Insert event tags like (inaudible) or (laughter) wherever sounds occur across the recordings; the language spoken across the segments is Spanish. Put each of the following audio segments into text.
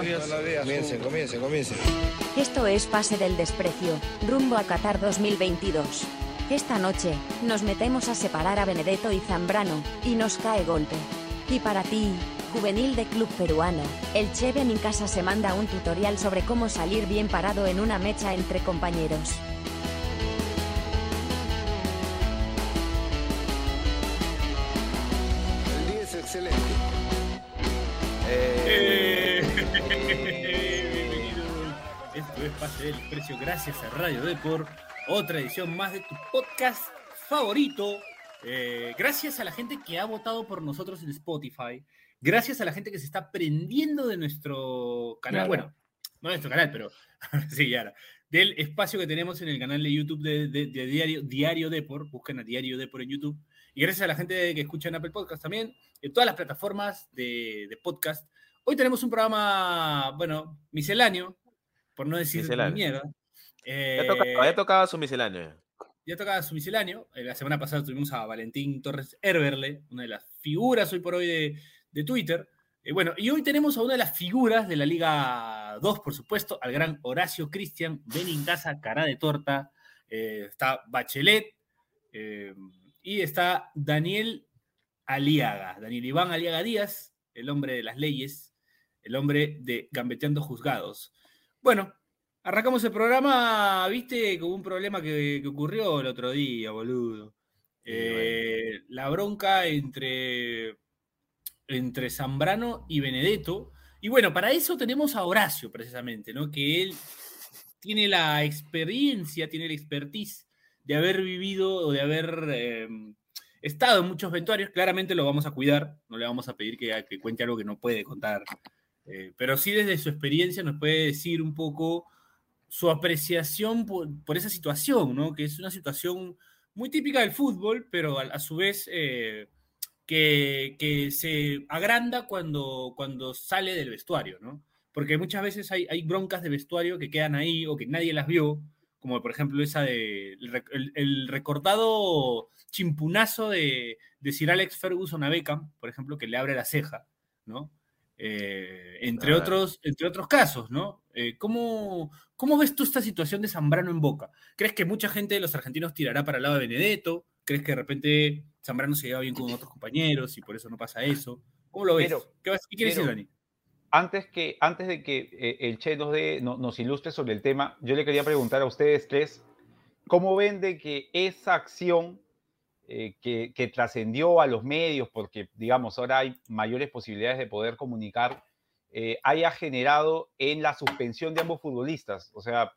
Comiencen, comiencen, comiencen. Esto es Pase del Desprecio, rumbo a Qatar 2022. Esta noche, nos metemos a separar a Benedetto y Zambrano, y nos cae golpe. Y para ti, juvenil de club peruano, el Cheve en casa se manda un tutorial sobre cómo salir bien parado en una mecha entre compañeros. Del Precio gracias a Radio Depor. Otra edición más de tu podcast favorito. Eh, gracias a la gente que ha votado por nosotros en Spotify. Gracias a la gente que se está prendiendo de nuestro canal. Claro. Bueno, no de nuestro canal, pero (laughs) sí, ya. Del espacio que tenemos en el canal de YouTube de, de- de Diario, Diario Depor. Busquen a Diario Depor en YouTube. Y gracias a la gente que escucha en Apple Podcast también, en todas las plataformas de, de podcast. Hoy tenemos un programa, bueno, misceláneo, por no decir mierda. Ya Eh, tocaba, ya tocaba su misceláneo. ya tocaba su misceláneo. La semana pasada tuvimos a Valentín Torres Herberle, una de las figuras hoy por hoy de, de Twitter. Eh, bueno, y hoy tenemos a una de las figuras de la Liga 2, por supuesto, al gran Horacio Cristian, ven casa, cara de torta. Eh, está Bachelet eh, y está Daniel Aliaga, Daniel Iván Aliaga Díaz, el hombre de las leyes, el hombre de Gambeteando Juzgados. Bueno, Arrancamos el programa, viste, con un problema que, que ocurrió el otro día, boludo. Eh, La bronca entre, entre Zambrano y Benedetto. Y bueno, para eso tenemos a Horacio, precisamente, ¿no? Que él tiene la experiencia, tiene la expertise de haber vivido o de haber eh, estado en muchos vestuarios. Claramente lo vamos a cuidar, no le vamos a pedir que, que cuente algo que no puede contar. Eh, pero sí desde su experiencia nos puede decir un poco su apreciación por, esa situación, ¿no? Que es una situación muy típica del fútbol, pero a, su vez eh, que, se agranda cuando, cuando sale del vestuario, ¿no? Porque muchas veces hay, broncas de vestuario que quedan ahí o que nadie las vio, como por ejemplo esa de el, el- recortado chimpunazo de, de Sir Alex Ferguson a Beckham, por ejemplo, que le abre la ceja, ¿no? Eh, entre, otros, entre otros casos, ¿no? Eh, ¿cómo, ¿Cómo ves tú esta situación de Zambrano en Boca? ¿Crees que mucha gente de los argentinos tirará para el lado de Benedetto? ¿Crees que de repente Zambrano se lleva bien con otros compañeros y por eso no pasa eso? ¿Cómo lo ves? Pero- ¿Qué, vas- qué quieres pero- decir, Dani? Antes, que, antes de que eh, el Che nos, dé- no- nos ilustre sobre el tema, yo le quería preguntar a ustedes tres, ¿cómo ven de que esa acción eh, que, trascendió a los medios, porque digamos ahora hay mayores posibilidades de poder comunicar, eh, haya generado en la suspensión de ambos futbolistas? O sea,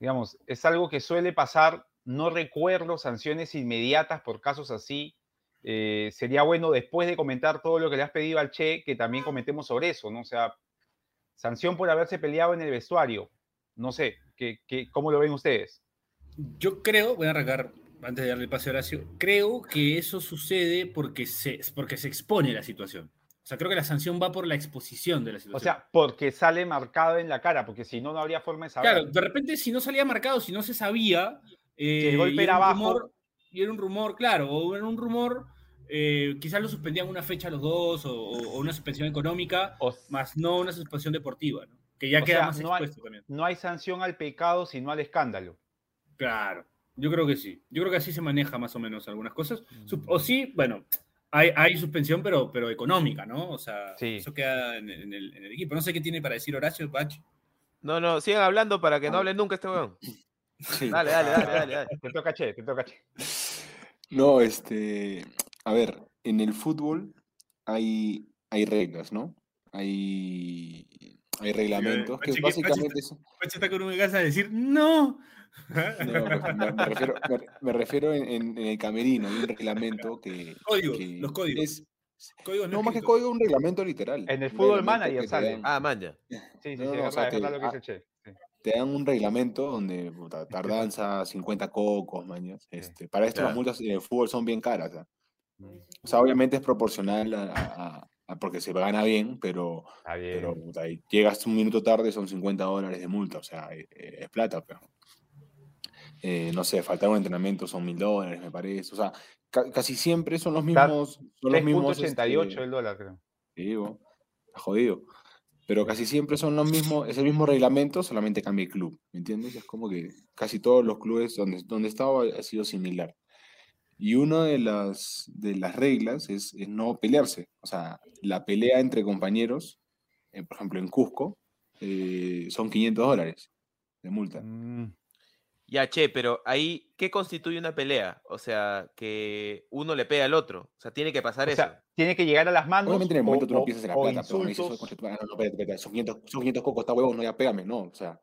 digamos, es algo que suele pasar, no recuerdo sanciones inmediatas por casos así. Eh, sería bueno después de comentar todo lo que le has pedido al Che, que también comentemos sobre eso, ¿no? O sea, sanción por haberse peleado en el vestuario. No sé, ¿qué, qué, ¿cómo lo ven ustedes? Yo creo, voy a arrancar antes de darle el pase a Horacio, creo que eso sucede porque se, porque se expone la situación. O sea, creo que la sanción va por la exposición de la O situación. sea, porque sale marcado en la cara, porque si no, no habría forma de saber. Claro, de repente si no salía marcado, si no se sabía, eh, Si el golpe y era un bajo. rumor- y era un rumor, claro, o era un rumor, eh, quizás lo suspendían una fecha los dos, o, o- o una suspensión económica, O- más no una suspensión deportiva, ¿no? que ya O queda sea, más no hay- también. no hay sanción al pecado, sino al escándalo. Claro, yo creo que sí. Yo creo que así se maneja más o menos algunas cosas. Mm. O sí, bueno, hay, hay suspensión, pero, pero económica, ¿no? O sea, Sí. eso queda en, en el, en el equipo. No sé qué tiene para decir Horacio Bach. No, no, sigan hablando para que no hable nunca este weón. Sí. Dale, dale, dale, dale. dale. Te toca Che, te toca Che. No, este, a ver, en el fútbol hay, hay reglas, ¿no? Hay, hay reglamentos que Pachi, ¿qué- básicamente son- Bach está con una casa de decir, no. No, me, refiero, me, me refiero en, en- en el camerino, hay un reglamento que, Códigos, que los códigos. es- Códigos no más que código, un reglamento literal. En el fútbol manager sale. dan- Ah, man, ya. Sí, sí, No, sí, no, o es sea verdad, es que- verdad lo que ah, dice Che. Sí. te dan un reglamento donde puta, tardanza 50 cocos, mañas. Este, para esto las multas en el fútbol son bien caras. Mm, O sea, obviamente es proporcional a, a- a- porque se gana bien, pero, Está bien. pero puta, y llegas un minuto tarde son 50 dólares de multa, o sea, e- e- es, plata, pero eh, no sé, faltar un entrenamiento son mil dólares, me parece. O sea, ca- casi siempre son los mismos. Son los mismos 3.88 este, el dólar, creo. Bo, está jodido. pero casi siempre son los mismos, es el mismo reglamento, solamente cambia el club, ¿me entiendes? Es como que casi todos los clubes donde, donde estaba ha sido similar. Y una de las, de las reglas es, es no pelearse. O sea, la pelea entre compañeros, eh, por ejemplo, en Cusco, eh, son 500 dólares de multa. Mm, Ya, che, pero ahí, ¿qué constituye una pelea? O sea, que uno le pega al otro. O sea, tiene que pasar o eso. sea, tiene que llegar a las manos. Obviamente en el momento o- tú no piensas en la plata, pero me dices, insultos. "Oye, concha tu madre, no, no, espérate, espérate, son 500, son 500 cocos, está huevón, no, ya pégame, no, o sea,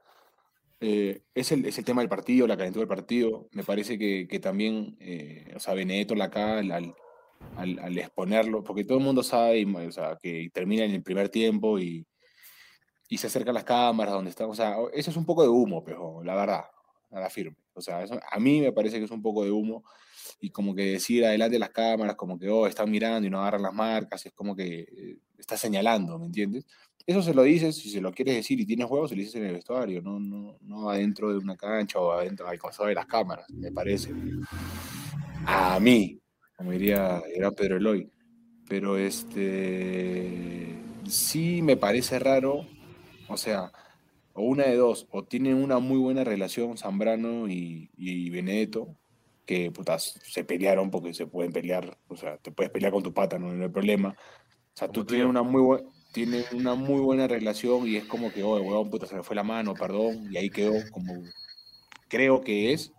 eh, es, el, es el tema del partido, la calentura del partido, me parece que, que también, eh, o sea, Benedetto la acá, al, al, al- al exponerlo, porque todo el mundo sabe, y, o sea, que termina en el primer tiempo y, y se acercan las cámaras donde están, o sea, eso es un poco de humo, pero la verdad, a la firme, o sea, eso, a mí me parece que es un poco de humo, y como que decir adelante de las cámaras, como que, oh, están mirando y no agarran las marcas, es como que eh, está señalando, ¿me entiendes? Eso se lo dices, si se lo quieres decir y tienes huevos, se lo dices en el vestuario, no, no, no adentro de una cancha o adentro al costado de las cámaras, me parece. A mí, como diría era Pedro Eloy. Pero este sí me parece raro, o sea, o una de dos, o tienen una muy buena relación Zambrano y, y Benedetto, que putas, se pelearon porque se pueden pelear, o sea, te puedes pelear con tu pata, no, no hay problema. O sea, tú tienes una muy buena tienen una muy buena relación y es como que, oye, huevón, puta, se me fue la mano, perdón, y ahí quedó como, creo que es,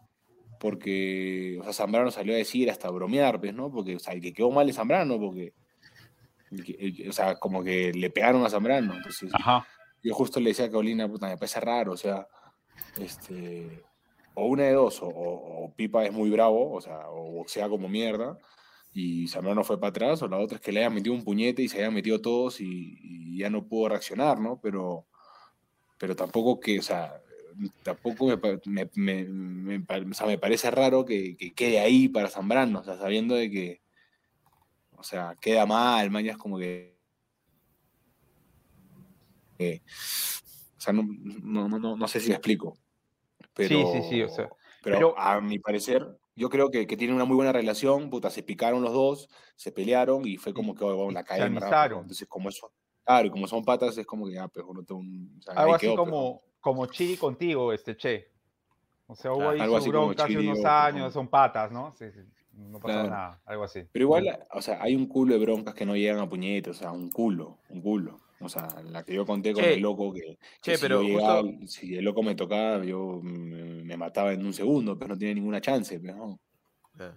porque, o sea, Zambrano salió a decir, hasta bromear, pues, ¿no? Porque, o sea, el que quedó mal es Zambrano, porque, el que- el que- o sea, como que le pegaron a Zambrano, entonces, Ajá. Yo justo le decía a Carolina, puta, me parece raro, o sea, este, o una de dos, o, Pipa es muy bravo, o sea, o boxea como mierda, y Zambrano fue para atrás, o la otra es que le hayan metido un puñete y se hayan metido todos y, ya no pudo reaccionar, ¿no? Pero, pero tampoco que, o sea, tampoco me, me, me- me parece raro que, que quede ahí para Zambrano, o sea, sabiendo de que, o sea, queda mal, mañas como que que- o sea, no, no, no, no, sé si me explico. Pero, Sí, sí, sí, o sea, pero, pero- a mi parecer, yo creo que, que tienen una muy buena relación, puta, se picaron los dos, se pelearon y fue como que, oh, la se caí amistaron. Entonces, como eso, claro, y como son patas, es como que, ah, pero no tengo un... o sea, Algo así quedó, pero- como, como Chiri contigo, este Che. O sea, hubo ahí algo su como bronca hace unos años, son patas, ¿no? Sí, sí, no pasaba Claro. nada, algo así. Pero igual, o sea, hay un culo de broncas que no llegan a puñetes, o sea, un culo, un culo. O sea, la que yo conté con Che, el loco, que, che, que si, pero yo llegaba, justo- si el loco me tocaba, yo me, mataba en un segundo, pero no tiene ninguna chance. Pero no. Ya.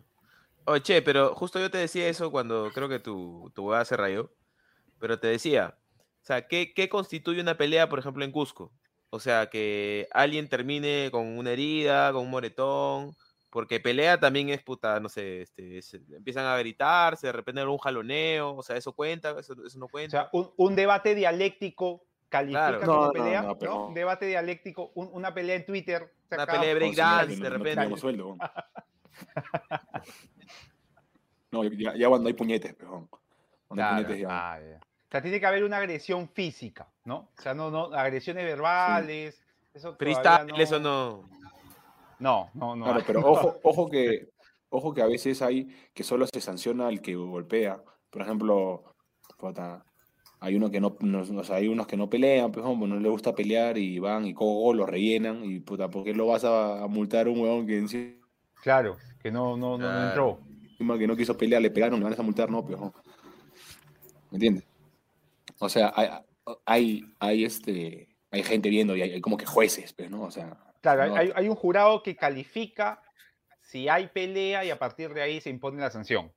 Oye, che, pero justo yo te decía eso cuando creo que tu, tu huevada se rayó. Pero te decía, o sea, ¿qué, qué constituye una pelea, por ejemplo, en Cusco? O sea, que alguien termine con una herida, con un moretón, porque pelea también es puta, no sé, este, se- empiezan a gritarse, de repente un jaloneo, o sea, ¿eso cuenta? ¿Eso, eso no O cuenta? sea, un, un debate dialéctico califica Claro. como No, pelea, no, ¿no? pero- Un debate dialéctico, un- una pelea en Twitter. Una sacada pelea de breakdance, de repente. sueldo. (laughs) No, ya, ya cuando hay puñetes, pejón. Cuando hay Claro, puñetes ya. ah, ya. O sea, tiene que haber una agresión física, ¿no? O sea, no, no, agresiones verbales. Eso todavía Freestyle, eso no. No, no, no. Claro, pero ojo, ojo que, ojo que a veces hay que solo se sanciona al que golpea. Por ejemplo, puta, hay uno que no, no- o sea, hay unos que no pelean, pues, hombre, no le gusta pelear y van y cogo lo rellenan y puta, ¿por qué lo vas a, a multar a un huevón que encima Claro, que no, no, no, no entró. que no quiso pelear, le pegaron, le van a multar? No, pues. ¿Me entiendes? O sea, hay, hay, hay, este, hay gente viendo y hay, hay como que jueces, pues, ¿no? O sea, Claro, hay- no- hay, hay un jurado que califica si hay pelea y a partir de ahí se impone la sanción.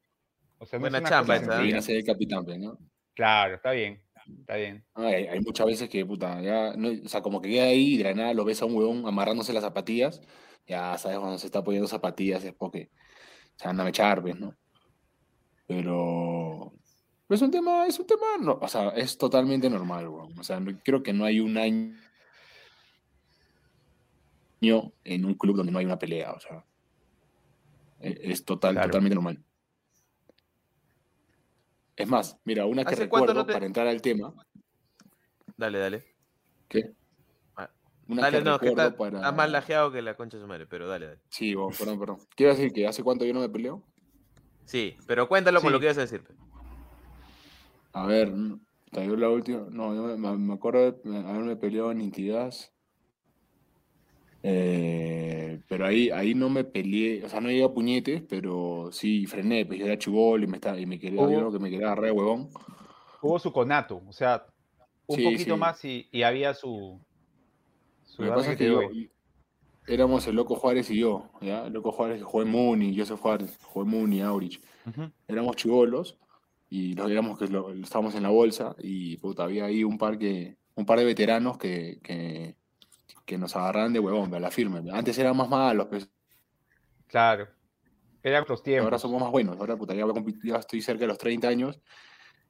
O sea, no Buena es una chamba cosa esa, ¿eh? el capitán, pues, ¿no? Claro, está bien, está bien. Hay, hay muchas veces que, puta, ya, no, o sea, como que queda ahí y de la nada lo ves a un huevón amarrándose las zapatillas, ya sabes cuando se está poniendo zapatillas es porque se anda a mechar, pues, ¿no? Pero, pero es un tema, es un tema, no, o sea, es totalmente normal, weón. O sea, no- creo que no hay un año en un club donde no hay una pelea, o sea, e- es total, Claro. totalmente normal. Es más, mira, una que ¿Hace cuánto recuerdo no te- para entrar al tema, Dale, dale. ¿qué? Ah, Una Dale, que no, que recuerdo está, para... estás más lajeado que la concha de su madre, pero dale, dale. Sí, vos, perdón, perdón. Quiero decir que hace cuánto yo no me peleo. Sí, pero cuéntalo con lo que ibas a decir. A ver, mm, yo la última, no, yo me, me acuerdo de haberme peleado en Intigas. Eh, pero ahí, ahí no me peleé, o sea, no llegué a puñetes, pero sí frené, pues yo era y me, estaba, y me quería, Hubo- yo lo que me agarrar de huevón. Hubo su conato, o sea, un Sí, poquito sí. más y, y había su. su Lo que pasa es que yo, éramos el Loco Juárez y yo, ¿ya? El Loco Juárez que jugó en Muni, Joseph Juárez, jugó en Muni, Aurich. Éramos chivolos y nos éramos que lo- estábamos en la bolsa y puta, había ahí un par que, un par de veteranos que, que, que nos agarraban de huevón, a la firme. Antes eran más malos, pues, Claro. Eran otros tiempos. ahora somos más buenos. Ahora puta, ya, a estoy cerca de los 30 años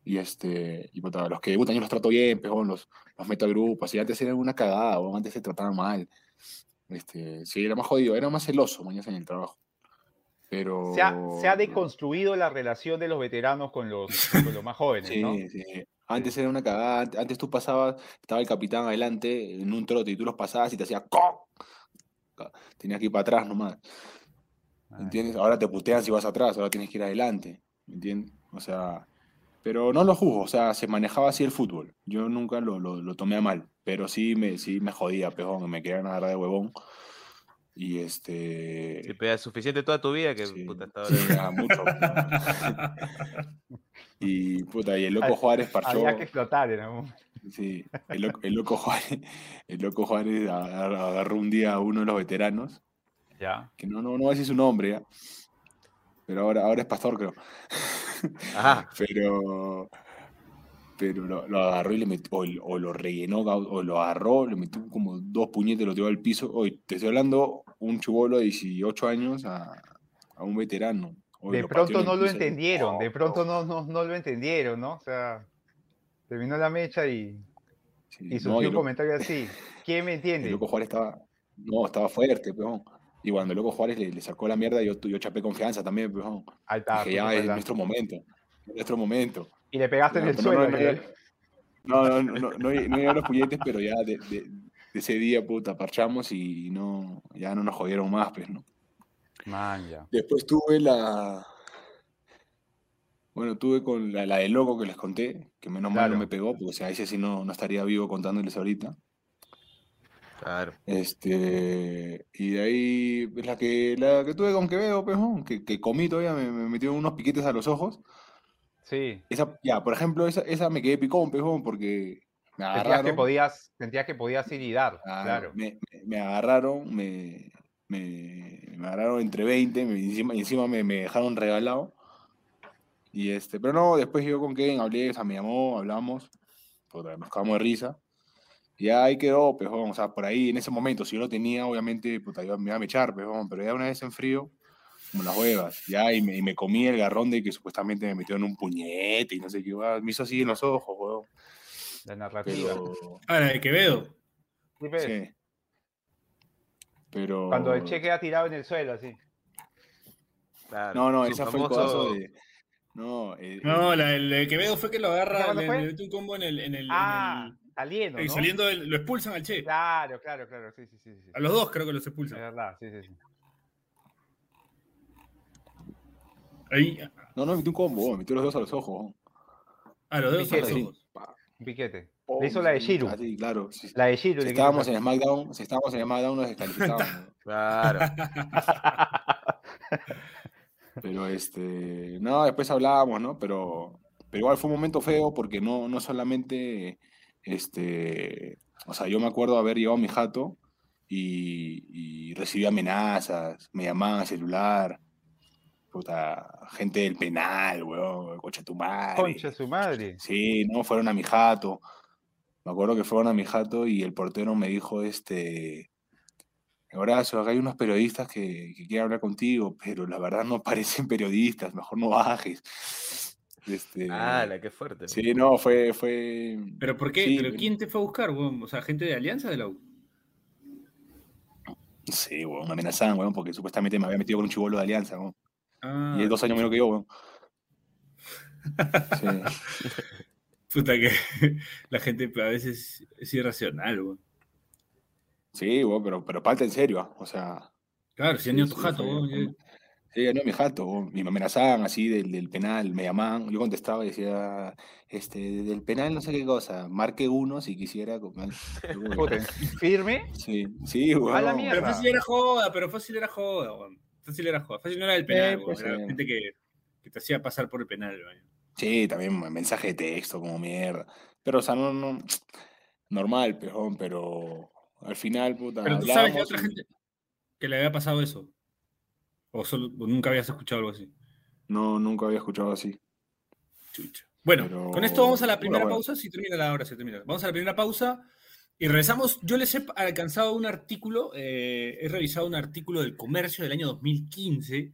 y este y puta, los que debutan yo los trato bien, pues, weón, los, los meto al grupo. Así antes era una cagada, weón, antes se trataban mal. Este, sí, era más jodido, era más celoso mañana en el trabajo. Pero Se ha, se ha deconstruido la relación de los veteranos con los, con los más jóvenes, (laughs) Sí, ¿no? sí. Antes era una cagada. ant- Antes tú pasabas, estaba el capitán adelante en un trote y tú los pasabas y te hacía ¡co! Tenías que ir para atrás nomás. Ah, ¿Entiendes? Ahora te putean si vas atrás, ahora tienes que ir adelante. ¿Entiendes? O sea, pero no lo juzgo, o sea, se manejaba así el fútbol. Yo nunca lo, lo, lo tomé a mal, pero sí me, sí me jodía, pejón, me querían agarrar de huevón. Y este. Si pegas suficiente toda tu vida que Sí, puta hasta sí, mucho. (laughs) y puta, y el loco Había- Juárez parchó. Había que explotar, ¿no? Sí, el loco, el loco Juárez, (laughs) el loco Juárez agar- agarró un día a uno de los veteranos, Ya. que no, no, no voy a decir su nombre ya, pero ahora, ahora es pastor, creo. Ajá. (laughs) Pero, pero lo, lo agarró y le metió, o, o lo rellenó, o lo agarró, le metió como dos puñetes, lo tiró al piso. Hoy te estoy hablando un chubolo de 18 años a, a un veterano. De pronto no lo entendieron, de Oh, pronto oh, no, no, no lo entendieron, ¿no? O sea, terminó la mecha y, sí, y no, surgió y un lo- comentario así. ¿Quién me El entiende? Loco Juárez estaba, no, estaba fuerte, peón. Y cuando el Loco Juárez le, le sacó la mierda, yo, yo chapé confianza también, peón. Dije, ya, es nuestro momento, es nuestro momento. Y le pegaste en el suelo. no, no, ¿no? no, no, no, no, no, no, no llegué a los puñetes, pero ya de, de- de ese día, puta, parchamos y no, ya no nos jodieron más, pues, ¿no? Man, ya. Después tuve la... Bueno, tuve con la, la de loco que les conté, que menos mal Claro. no me pegó, porque o sea, ese sí no, no estaría vivo contándoles ahorita. Claro. Este, y de ahí es la que, la que tuve con Quevedo, pues, ¿no? que, que comí todavía, me, me metió unos piquetes a los ojos. Sí. Esa, ya, por ejemplo, esa, esa me quedé picón, pues, ¿no? porque Sentías que podías, sentías que podías ir y dar. Claro, Claro. Me, me- me agarraron, me, me, me agarraron entre 20, me, encima, y encima me, me dejaron regalado. Y este, pero no, después yo con Kevin hablé, o sea, me llamó, hablamos, nos cagamos de risa. Y ahí quedó, pejón, o sea, por ahí en ese momento, si yo lo tenía, obviamente, puta, yo me iba a echar, pejón, pero ya una vez en frío, como las huevas, ya, y me, y me comí el garrón de que supuestamente me metió en un puñete y no sé qué, me hizo así en los ojos, huevón. La narrativa. Pero, Ahora, de Quevedo. Sí. Pero... Cuando el che queda tirado en el suelo, así. claro. No, no, esa fue el codazo de. No, eh, No, eh, la, el de Quevedo fue que lo agarra, ¿Cuándo le, le metió un combo en el. En el, en Ah, el- saliendo, y ¿no? saliendo del- lo expulsan al Che. Claro, claro, claro. Sí, sí, sí. sí. A los dos creo que los Es expulsan. verdad, sí, sí, sí. Ahí, no, no, metió un combo, me metió los dos a los ojos. a los dedos a los ojos. Un piquete. Le hizo la de sí, Shiru. así, claro. La de Shiro. si estábamos en SmackDown, si estábamos en SmackDown nos descalificaban. (laughs) Claro. (laughs) pero este, no, después hablábamos, ¿no? Pero, pero igual fue un momento feo porque no, no solamente, este, o sea, yo me acuerdo haber llevado mi jato y, y recibí amenazas, me llamaban al celular, puta, gente del penal, weón, coche tu madre. Concha su madre. Sí, no, fueron a mi jato. Me acuerdo que fueron a mi jato y el portero me dijo, este, Horacio, acá hay unos periodistas que, que quieren hablar contigo, pero la verdad no parecen periodistas, mejor no bajes. Este, ¡Hala, qué fuerte! ¿no? sí, no, fue, fue... ¿Pero por qué? Sí, ¿Pero quién te fue a buscar, weón? O sea, gente de Alianza de la U. Sí, weón, me amenazaban, weón, porque supuestamente me había metido con un chivolo de alianza, weón. Ah, Y es dos años menos que yo, weón. Sí. (laughs) puta que (laughs) la gente a veces es irracional, weón. Sí, weón, pero, pero falta en serio, ah, o sea, Claro, si han Sí, ido a tu sí, jato, weón. Sí, ganó mi jato. weón. Y me amenazaban así del, del penal, me llamaban. Yo contestaba y decía, este, del penal no sé qué cosa, marque uno si quisiera. (laughs) ¿Firme? Sí, sí, mierda. Pero fácil era joda, pero fácil era joda, weón. Fácil era joda. Fácil no era el penal, Eh, pues, era sí. gente que, que te hacía pasar por el penal. Sí, también mensaje de texto, como mierda. Pero, o sea, no, no, normal, pejón, pero al final, puta, Pero tú sabes hablábamos otra y- gente que le había pasado eso. O, solo, o nunca habías escuchado algo así. No, nunca había escuchado así. Chucha. Bueno, Pero- con esto vamos a la primera bueno. pausa. Si termina la hora, se termina. Vamos a la primera pausa y regresamos. Yo les he alcanzado un artículo, eh, he revisado un artículo del comercio del año 2015,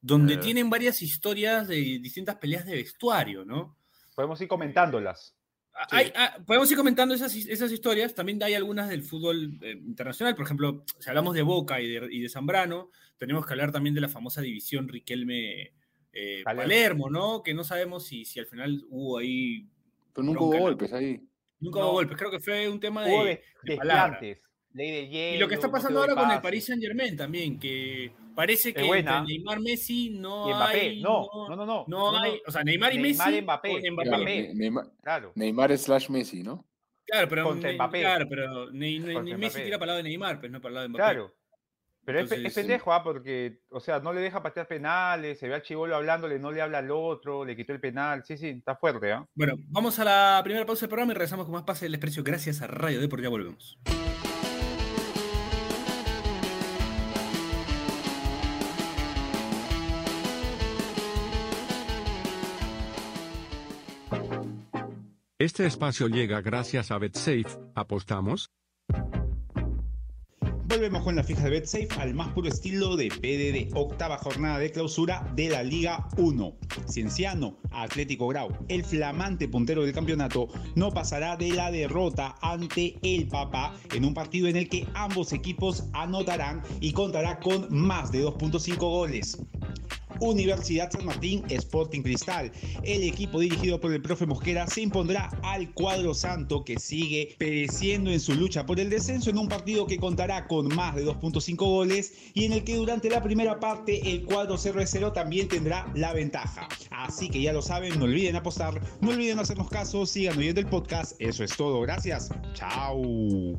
donde ver. tienen varias historias de distintas peleas de vestuario, ¿no? Podemos ir comentándolas. Ah, Sí. hay- ah, podemos ir comentando esas, esas historias. También hay algunas del fútbol eh, internacional. Por ejemplo, si hablamos de Boca y de, y de Zambrano, tenemos que hablar también de la famosa división Riquelme eh, Palermo. ¿no? Que no sabemos si, si al final hubo ahí. Pero nunca hubo golpes ahí. Nunca No. hubo golpes. Creo que fue un tema Hubo de. de- ley hielo. Y lo que está no pasando ahora con el. Paris Saint Germain también, que parece que entre Neymar Messi no Y Mbappé, hay. no, no, no, no. no hay. O sea, Neymar y Neymar Messi. y Mbappé, Mbappé. Ne- Neymar, Claro. Neymar slash Messi, ¿no? Claro, pero, Contra Ne- Mbappé. claro, pero Contra ni Messi Mbappé. tira para el lado de Neymar, pues no para el lado de Mbappé. Claro. Pero es es, pendejo, ¿ah? Porque, o sea, no le deja patear penales, se ve al chivolo hablándole, no le habla al otro, le quitó el penal. Sí, sí, está fuerte, ¿ah? Bueno, vamos a la primera pausa del programa y regresamos con más Pase del Desprecio. Gracias a Radio Deport, ya volvemos. Este espacio llega gracias a BetSafe. ¿Apostamos? Volvemos con la fija de BetSafe al más puro estilo de PDD. Octava jornada de clausura de la Liga 1. Cienciano, Atlético Grau, el flamante puntero del campeonato, no pasará de la derrota ante el Papa en un partido en el que ambos equipos anotarán y contará con más de 2.5 goles. Universidad San Martín Sporting Cristal. El equipo dirigido por el profe Mosquera se impondrá al cuadro santo que sigue pereciendo en su lucha por el descenso en un partido que contará con más de 2.5 goles y en el que durante la primera parte el cuadro 0 de 0 también tendrá la ventaja. Así que ya lo saben, no olviden apostar, no olviden hacernos caso, sigan oyendo el podcast. Eso es todo, gracias. Chao.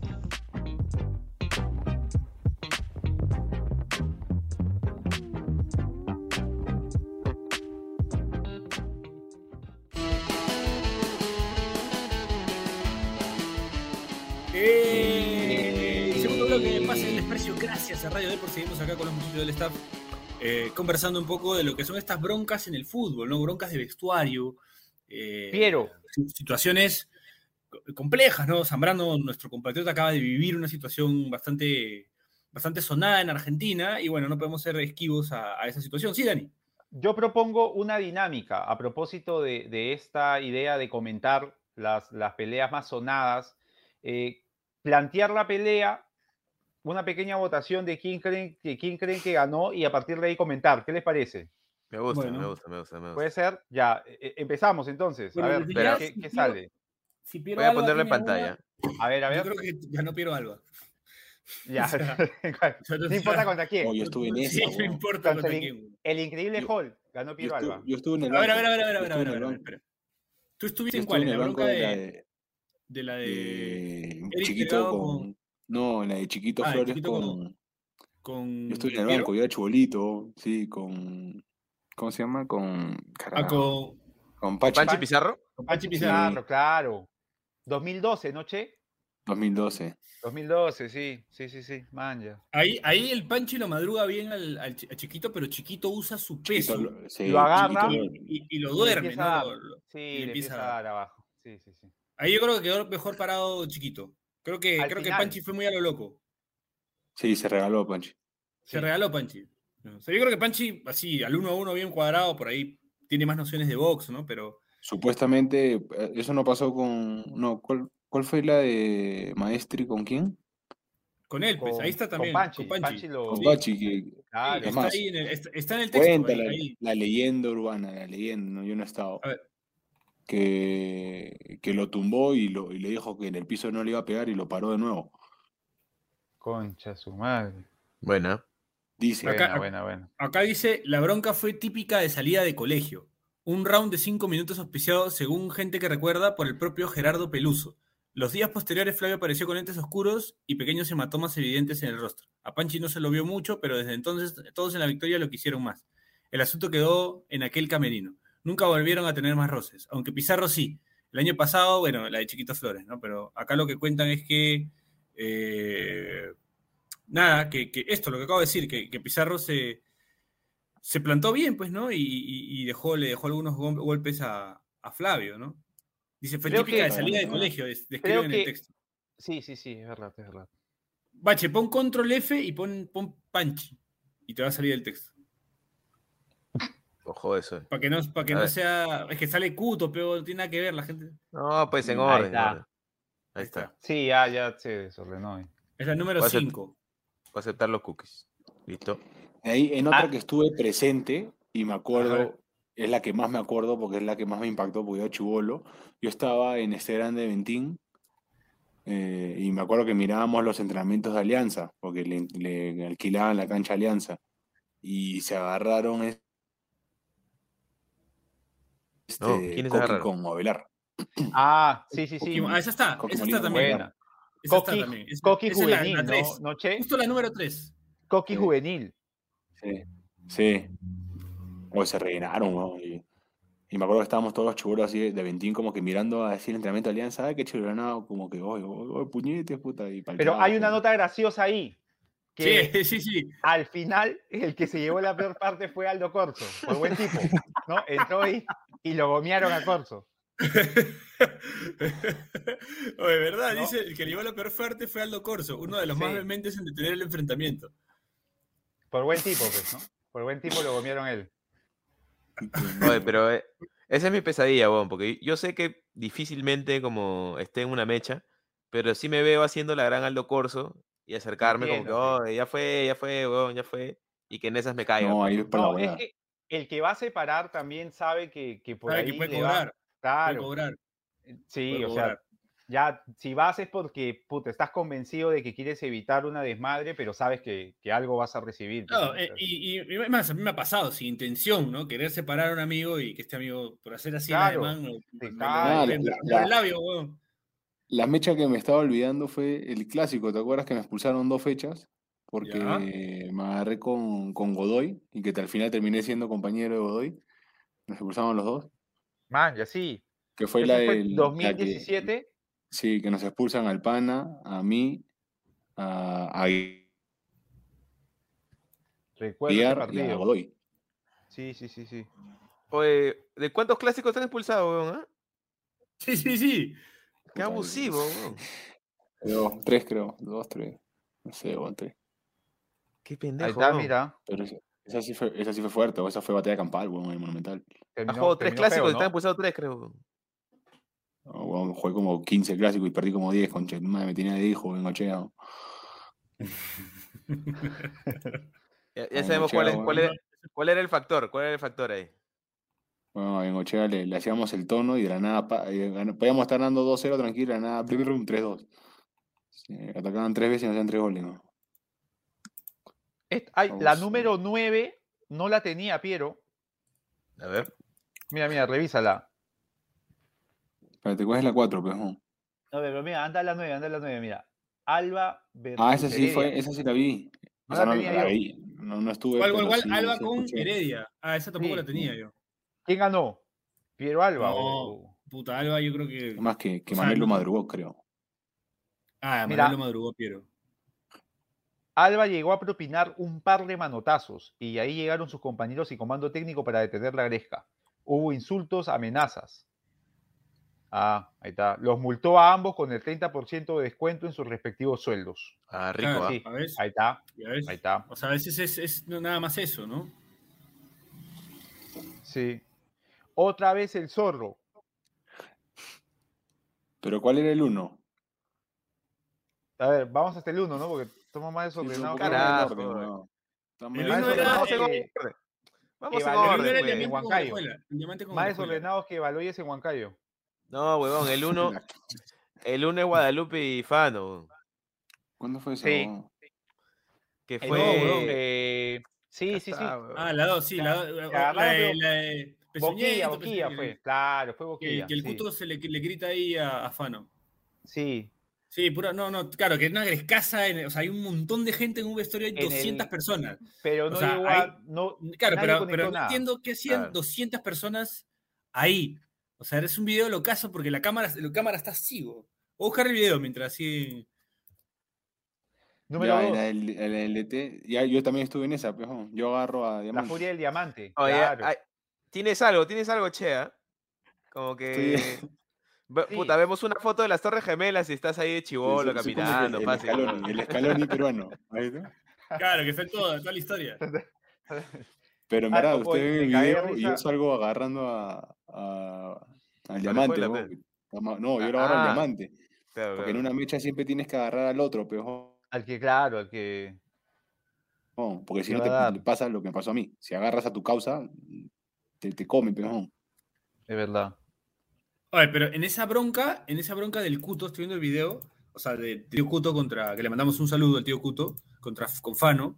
Eh, segundo bloque de Pase del Desprecio. Gracias a Radio Deport. Seguimos acá con los muchachos del staff eh, conversando un poco de lo que son estas broncas en el fútbol, ¿no? Broncas de vestuario. eh, Piero. si- Situaciones co- complejas, ¿no? Zambrano, nuestro compatriota, acaba de vivir una situación bastante, bastante sonada en Argentina y bueno, no podemos ser esquivos a, a esa situación. Sí, Dani. Yo propongo una dinámica a propósito de, de esta idea de comentar las, las peleas más sonadas. eh, plantear la pelea, una pequeña votación de quién creen, que quién creen que ganó y a partir de ahí comentar. ¿Qué les parece? Me gusta, me gusta, me gusta, me gusta. ¿Puede ser? Ya, e- empezamos entonces. Bueno, a ver, ¿qué, si qué quiero- sale? Si Piero Voy a Alba ponerlo en pantalla. una, A ver, a yo ver. creo que ganó Piero Alba. Ya. (laughs) o sea, (laughs) no importa contra quién. Yo estuve en Sí, no importa Contra el, quién. el increíble Yo- Hall ganó Yo Piero estuve, Alba. yo estuve en el A ver, a ver, a ver, a yo ver, a ver, a ver, banco. espera. ¿Tú estuviste Yo en cuál? en ¿En el la bronca de de, la de Chiquito con... No, la de Chiquito Ah, Flores Chiquito con... con- con Yo estuve en el banco, yo era chibolito, sí, con... ¿Cómo se llama? Con... Ah, con, con Pachi. ¿Panchi Pizarro? con Pachi Sí. Pizarro. Claro, claro. 2012, ¿no, Che? 2012. 2012, sí, sí, sí, sí, man, ya. Ahí, ahí el Panchi lo madruga bien al, Chiquito, pero Chiquito usa su peso Chiquito lo- sí, Lo agarra. Y, lo- y- y Y duerme, empieza a ¿no? dar. Lo- lo- Sí, y le empieza empieza a a dar abajo. Sí, sí, sí. Ahí yo creo que quedó mejor parado Chiquito. Creo que, Al creo que. Panchi fue muy a lo loco. Sí, se regaló Panchi. Se Sí. regaló Panchi. O sea, yo creo que Panchi, así, al uno a uno bien cuadrado, por ahí tiene más nociones de box, ¿no? Pero Supuestamente, eh, eso no pasó con... No, ¿cuál, cuál fue la de Maestri con quién? con él, pues, Con- ahí está con también. Panchi, Con Panchi. Panchi lo- Con Sí, Pachi, que Claro. es está, más, ahí en el, está, está en el texto. cuenta ahí- la, ahí. la leyenda urbana, la leyenda, ¿no? yo no he estado. A ver. Que, que lo tumbó y, lo, y le dijo que en el piso no le iba a pegar y lo paró de nuevo. Concha su madre. Buena. Dice. Acá- Buena, buena, buena. Acá dice, la bronca fue típica de salida de colegio. Un round de cinco minutos auspiciado, según gente que recuerda, por el propio Gerardo Peluso. Los días posteriores Flavio apareció con lentes oscuros y pequeños hematomas evidentes en el rostro. A Panchi no se lo vio mucho, pero desde entonces todos en la victoria lo quisieron más. El asunto quedó en aquel camerino. Nunca volvieron a tener más roces, aunque Pizarro sí. El año pasado, bueno, la de Chiquito Flores, ¿no? Pero acá lo que cuentan es que eh, nada, que, que esto, lo que acabo de decir, que, que Pizarro se, se plantó bien, pues, ¿no? Y, y- dejó, le dejó algunos gol- golpes a, a Flavio, ¿no? Dice, fue Creo típica que- de salida de colegio, describen en el texto. Sí, sí, sí, es verdad, es verdad. Bache, pon control F y pon, pon Panchi. Y te va a salir el texto. Ojo eso. Para que no, para que A no ver. sea. Es que sale cuto, pero no tiene nada que ver la gente. No, pues en Ahí orden. en está. orden. Ahí está. Sí, ya, ya se desordenó. Es la número Va a ser- 5. Voy a aceptar los cookies. ¿Listo? Ahí, en otra Ah. que estuve presente, y me acuerdo, es la que más me acuerdo porque es la que más me impactó, porque yo chivolo. Yo estaba en este grande Ventín eh, y me acuerdo que mirábamos los entrenamientos de Alianza, porque le, le alquilaban la cancha Alianza. Y se agarraron este, No, ¿quiénes se Coqui con Ovelar. (clears throat) Ah, sí, sí, sí. Coqui- Ah, esa está. Coqui Esa está también. Buena. Esa está Coqui, también. Esa- Coqui esa es la- juvenil, la ¿no? tres. ¿No, Che? Justo la número 3. Coqui Sí. juvenil. Sí, sí. O se rellenaron, weón, Y, y me acuerdo que estábamos todos los chibolos así de- de Ventín, como que mirando a decir el entrenamiento de Alianza, ay, qué chibolonado, como que, oye, oye, puñetes, puta. Y pa'l Pero hay una ¿no? nota graciosa ahí. Que Sí, sí, sí. al final, el que se llevó la peor parte fue Aldo Corso, por buen tipo. ¿no? Entró ahí y lo gomearon a Corso. (laughs) Oye, ¿verdad? ¿No? Dice, el que llevó la peor fuerte fue Aldo Corso, uno de los más vehementes en detener el enfrentamiento. Por buen tipo, pues, ¿no? Por buen tipo lo gomearon a él. Oye, pero eh, esa es mi pesadilla, weón, porque yo sé que difícilmente como esté en una mecha, pero sí me veo haciendo la gran Aldo Corso y acercarme como que, oh, ya fue, ya fue, weón, ya fue, y que en esas me caiga. No, pues, ahí la es que el que va a separar también sabe que, que por Sabe ahí que puede le va- cobrar, puede Claro, cobrar. sí, puede o sea, ya si vas es porque puta, estás convencido de que quieres evitar una desmadre, pero sabes que, que algo vas a recibir. No, eh, y, y además, a mí me ha pasado, sin intención, ¿no? Querer separar a un amigo y que este amigo, por hacer así Claro, el sí, claro, la- el labio, weón. La mecha que me estaba olvidando fue el clásico, ¿te acuerdas que me expulsaron dos fechas? Porque Ya. me agarré con, con Godoy y que al final terminé siendo compañero de Godoy. Nos expulsaron los dos. Man, ya sí. Que fue la fue del. la que- 2017. sí, que nos expulsan al Pana, a mí, a, a Recuerdo y a. Godoy. Sí, sí, sí, sí. Oye, ¿de cuántos clásicos te han expulsado, weón? ah? Sí, sí, sí. Qué abusivo, weón. Creo, tres, creo. Dos, tres. No sé, o tres. Qué Ahí pendejo. está, weón. mira. Pero esa, esa sí fue, esa sí fue fuerte, o esa fue batalla campal, weón, en Monumental. Ha jugado tres clásicos feo, y te han ¿no? expulsado tres, creo. weón. No, weón, jugué como 15 clásicos y perdí como 10, conche. Madre, me tenía de hijo en Ochea. (laughs) Ya, ya sabemos cuál, es, cuál, era, cuál era el factor, cuál era el factor ahí. Bueno, en Ochea le, le hacíamos el tono y de la nada eh, podíamos estar ganando 2-0 tranquilo, de la nada, brum, brum, 3-2. Sí, atacaban tres veces y nos hacían tres goles, ¿no? Ay, la número 9 no la tenía Piero. A ver. Mira, mira, revísala. Espérate, ¿cuál es la 4, pues? no? Pero mira, anda la 9, anda la 9, mira. Alba versus Ah, esa sí fue, esa sí la vi. No Esa la no la yo. vi, no, no estuve. Igual, igual, sí- Alba con escuché. Heredia. Ah, esa tampoco Sí. la tenía yo. ¿Quién ganó? Piero Alba. No. o- Puta, Alba yo creo que... Más que, que O sea, Manuel lo madrugó, creo. Ah, Mira. Manuel lo madrugó, Piero. Alba llegó a propinar un par de manotazos y ahí llegaron sus compañeros y comando técnico para detener la gresca. Hubo insultos, amenazas. Ah, ahí está. Los multó a ambos con el 30% de descuento en sus respectivos sueldos. Ah, rico, Claro, ah. sí. ¿a ves? Ahí está, ahí está. O sea, a veces es, es nada más eso, ¿no? Sí. Otra vez el zorro. Pero ¿cuál era el 1? A ver, vamos hasta el 1, ¿no? Porque estamos más desordenados. que carajo, weón. El Más uno era- desordenados eh, que- Vamos en El orden, uno era el con Huancayo. Más desordenados que Baloyes en Huancayo. No, huevón, el uno, (laughs) el uno es Guadalupe y Fano. ¿Cuándo fue eso? Sí. Que fue. no, eh, sí, sí, sí. Ah, la dos, sí, la dos. La, la de Boquilla, Boquilla fue. Claro, fue Que, Boquilla. que el sí. cuto se le, le grita ahí a, a Fano. Sí, Sí, pura, no, no, claro, que es una grescasa, en- o sea, hay un montón de gente en un vestuario, hay En el- 200 personas. pero O no sea, llegó ahí- a. No, Claro, pero, no entiendo qué hacían Claro. 200 personas ahí. O sea, es un video locazo porque la cámara, la cámara está ciego. Voy a buscar el video mientras así. Número ya, dos, en el, el LT, ya, yo también estuve en esa, pejo. Yo agarro a la Diamante. furia del diamante. Oye, claro. Tienes algo, tienes algo, Chea. Como que. (laughs) Sí. Puta, vemos una foto de las Torres Gemelas y estás ahí de Sí, chivolo que caminando, el, fácil. Scaloni, el Scaloni peruano. ahí está. Claro, que está en toda, toda la historia. (laughs) Pero en Ah, verdad, no, usted ve el video y yo salgo agarrando a, a- al diamante. ¿no? No, yo lo agarro al Ah, diamante. Claro, Porque en una mecha siempre tienes que agarrar al otro, pejo. Al que, claro, al que. Porque si no te te pasa lo que me pasó a mí. Si agarras a tu causa, te, te comen, pejo. Es verdad. Oye, pero en esa bronca, en esa bronca del Cuto, estoy viendo el video, o sea, de tío Cuto contra, que le mandamos un saludo al tío Cuto, contra con Fano.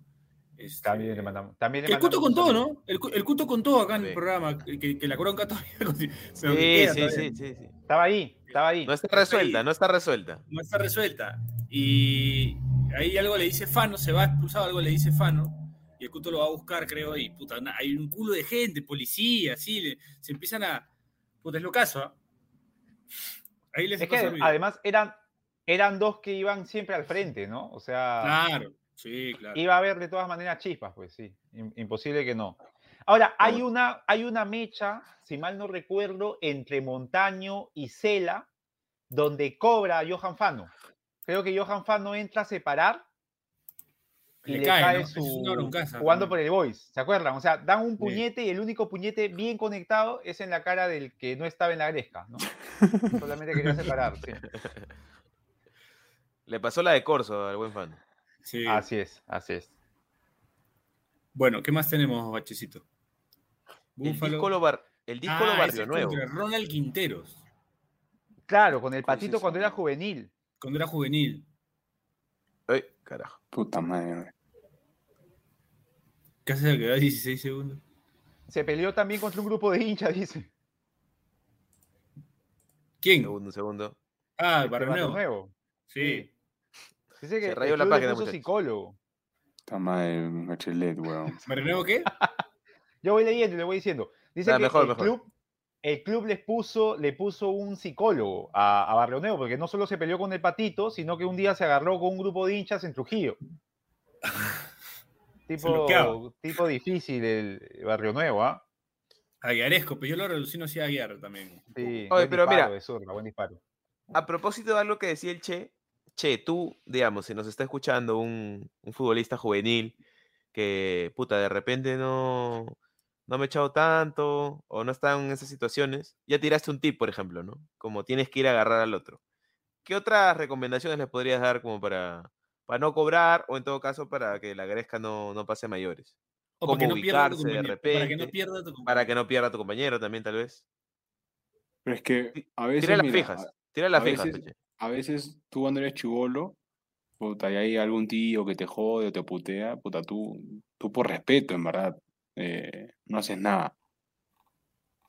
este, También le mandamos. También le el Cuto mandamos un contó. ¿no? El, el Cuto contó acá en el Sí. programa que, la bronca todavía (laughs) Sí, pero sí, todavía. sí, sí, sí. Estaba ahí, estaba ahí. No está resuelta, no está resuelta. no está resuelta. Y ahí algo le dice Fano, se va expulsado, algo le dice Fano, y el Cuto lo va a buscar, creo, y puta, hay un culo de gente, policía, así, le- se empiezan a. Puta, es lo caso, ¿ah? Ahí les Es que además eran, eran dos que iban siempre al frente, ¿no? O sea, Claro, sí, claro. iba a haber de todas maneras chispas, pues sí. im- Imposible que no. Ahora, hay una, hay una mecha, si mal no recuerdo, entre Montaño y Cela, donde cobra a Johan Fano. Creo que Johan Fano entra a separar y Le le, cae, su jugando por el voice, ¿se acuerdan? O sea, dan un Sí. puñete y el único puñete bien conectado es en la cara del que no estaba en la gresca, ¿no? (laughs) Solamente quería separar, sí. Le pasó la de Corso al buen fan. Sí. Así es, así es. Bueno, ¿qué más tenemos, Bachecito? El disco lo, bar- el disco lo Ah, Barrio Nuevo. contra Ronald Quinteros, Claro, con el ¿Cuál es patito cuando era juvenil. cuando era juvenil. Carajo. Puta madre. Casi se quedó 16 segundos. Se peleó también contra un grupo de hinchas, dice. ¿Quién? Segundo, segundo. Ah, Este, Barrio Nuevo. Sí. Dice que Se el rayó la página, muchachos. psicólogo. Puta madre, Bachelet, weón. ¿Barrio Nuevo qué? (laughs) Yo voy leyendo y le voy diciendo. Dice que mejor, el, mejor. Club, el club les puso, le puso un psicólogo a, a Barrio Nuevo, porque no solo se peleó con el patito, sino que un día se agarró con un grupo de hinchas en Trujillo. (laughs) tipo, tipo difícil el Barrio Nuevo, ¿ah? Aguiaresco, pero yo lo reducino así a Aguiar también. Sí, Oye, buen pero disparo mira. de buen disparo. A propósito de algo que decía el Che, Che, tú, digamos, si nos está escuchando un, un futbolista juvenil que, puta, de repente no, no me he echado tanto o no está en esas situaciones, ya tiraste un tip, por ejemplo, ¿no? Como tienes que ir a agarrar al otro. ¿Qué otras recomendaciones le podrías dar como para, para no cobrar o en todo caso para que la gresca no, no pase mayores? O para que no pierda de compañero. Para que no repente, pierda a tu Para que no pierda a tu compañero también, tal vez. Pero es que a veces. Tira las mira, fijas, a- tira las a fijas, veces- a veces tú cuando eres chivolo, puta, y hay algún tío que te jode o te putea, puta, tú, tú por respeto, en verdad, eh, no haces nada.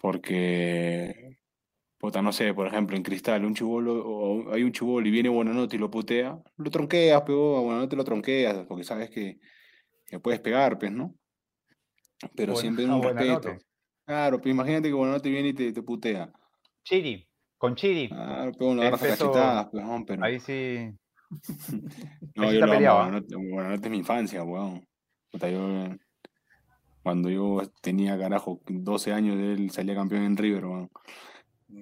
Porque, puta, no sé, por ejemplo, en Cristal, un chivolo, o hay un chivolo y viene Buenanote y lo putea, lo tronqueas, pero a Buenanote lo tronqueas, porque sabes que, que puedes pegar, pues, ¿no? Pero siempre en un respeto. Claro, pero imagínate que Buenanote viene y te, te putea. Chiri, con Chiri. Claro, pero uno agarras cachetadas, pues, pero... Ahí sí. (laughs) No, Ahí yo lo amo, ¿ah? Buenanote, Buenanote es mi infancia, weón. Puta, yo, cuando yo tenía, carajo, 12 años, él salía campeón en River, weón.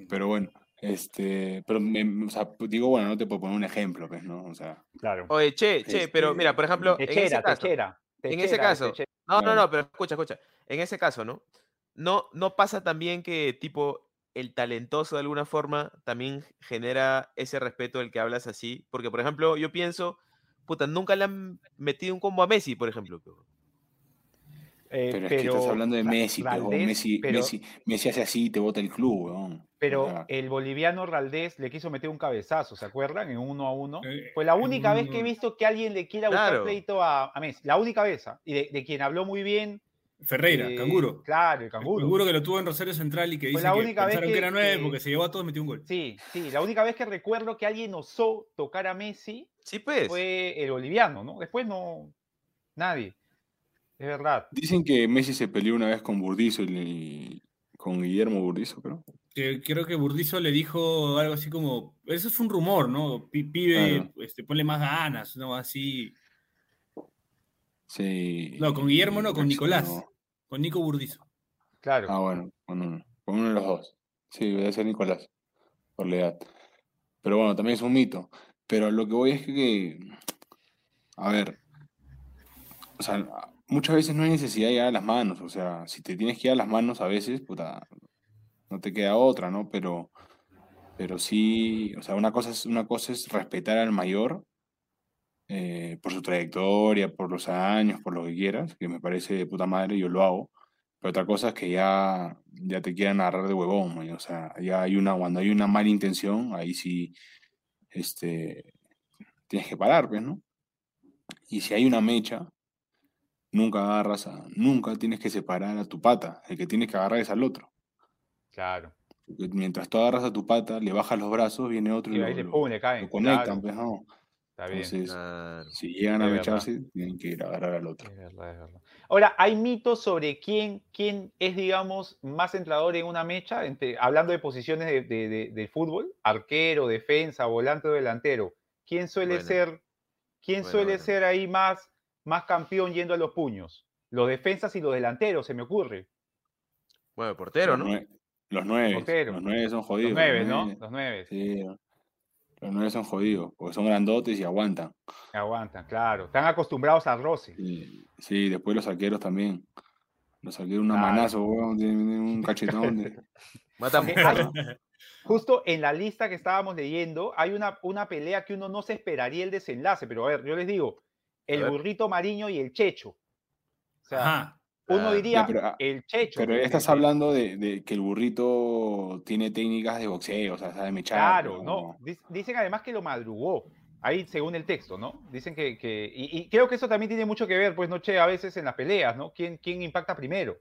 Pero bueno, este, pero me, o sea, digo, bueno, no te puedo poner un ejemplo, pues, ¿no? O sea, Claro. Oye, Che, Che, pero Este, mira, por ejemplo, en ese Techera, caso, techera. en ese techera, caso, techera. No, no, no, pero escucha, escucha. En ese caso, ¿no? No, no pasa también que tipo el talentoso de alguna forma también genera ese respeto del que hablas así. Porque, por ejemplo, yo pienso, puta, nunca le han metido un combo a Messi, por ejemplo. Pero- Eh, Pero, es que estás hablando de Messi, pero Messi, pero- Messi, Messi hace así y te bota el club, weón. Pero O sea, el boliviano Raldés le quiso meter un cabezazo, ¿se acuerdan? En un uno a uno. Eh, Fue la única vez que he visto que alguien le quiera buscar Claro. pleito a, a Messi. La única vez. ¿ah? Y de, de quien habló muy bien. Ferreira, eh, Canguro. Claro, el canguro. Canguro que lo tuvo en Rosario Central y que dice la que única vez pensaron que, que- era nueve que- porque se llevó a todos y metió un gol. Sí, sí. La única vez que recuerdo que alguien osó tocar a Messi Sí, pues. fue el boliviano, ¿no? Después no. Nadie. Es verdad. Dicen que Messi se peleó una vez con Burdizo, y, con Guillermo Burdizo, creo. Que creo que Burdizo le dijo algo así como, eso es un rumor, ¿no? Pi- Pibe, Claro. este, ponle más ganas, ¿no? Así. Sí. No, con Guillermo no, con Maxi, Nicolás. no. Con Nico Burdizo. Claro. Ah, bueno, con uno, con uno de los dos. Sí, debe ser Nicolás, por la edad. Pero bueno, también es un mito. Pero lo que voy es que, a ver, o sea, muchas veces no hay necesidad de llegar a las manos. O sea, si te tienes que ir a las manos a veces, puta, no te queda otra, ¿no? Pero, pero sí, o sea, una cosa es, una cosa es respetar al mayor eh, por su trayectoria, por los años, por lo que quieras, que me parece de puta madre, yo lo hago. Pero otra cosa es que ya, ya te quieran agarrar de huevón, O sea, ya hay una, cuando hay una mala intención, ahí sí, este, tienes que parar, pues, ¿no? Y si hay una mecha, nunca agarras a, nunca tienes que separar a tu pata. El que tienes que agarrar es al otro. Claro. Porque mientras tú agarras a tu pata, le bajas los brazos, viene otro y Y lo, ahí le, lo- pum, le caen. lo conectan, claro, pues, ¿no? está bien. Entonces, Claro. si llegan a Es mecharse, tienen que ir a agarrar al otro. Es verdad, es verdad. Ahora, ¿hay mitos sobre quién, quién es, digamos, más entrador en una mecha? Entre- hablando de posiciones de, de- de- de fútbol, arquero, defensa, volante o delantero. ¿Quién suele ser, quién suele ser ahí más, más campeón yendo a los puños? Los defensas y los delanteros, se me ocurre. Bueno, portero, Los ¿no? Los nueve, Portero. los nueve son Los jodidos. nueve, los ¿no? nueve. Los nueve. Sí, los nueve son jodidos, porque son grandotes y aguantan. Aguantan, claro. Están acostumbrados al roce. Sí, después los arqueros también. Los arqueros, una Claro. manazo, weón, tienen un cachetón. de- (laughs) justo en la lista que estábamos leyendo, hay una, una pelea que uno no se esperaría el desenlace, pero a ver, yo les digo, el burrito Mariño y el Checho. O sea, Ajá. uno diría Ya, pero, ah, el Checho. Pero estás hablando de, de que el burrito tiene técnicas de boxeo, o sea, sabe mechar. Claro, no. Dic- Dicen además que lo madrugó. Ahí, según el texto, ¿no? Dicen que. que- y, y creo que eso también tiene mucho que ver, pues, noche, a veces en las peleas, ¿no? ¿Quién, quién impacta primero?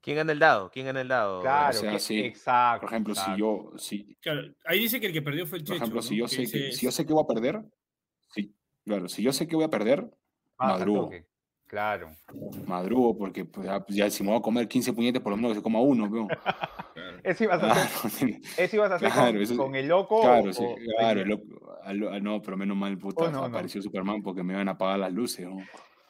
¿Quién gana el dado? ¿Quién gana el dado? Claro, sea, que- sí. exacto. Por ejemplo, si yo, si, Claro, ahí dice que el que perdió fue el por Checho. ejemplo, si yo sé que, si yo sé que voy a perder, claro, si yo sé que voy a perder, madrugo. Claro. madrugo, porque pues, ya, ya si me voy a comer 15 puñetes, por lo menos que se coma uno, weón. Claro. (laughs) Eso ibas a hacer, (laughs) Claro, eso ibas a hacer Claro, con, eso- con el loco. Claro, o- sí, o- claro, el loco- al- al- no, pero menos mal, puta, Oh, no, no. apareció Superman porque me iban a apagar las luces. ¿no?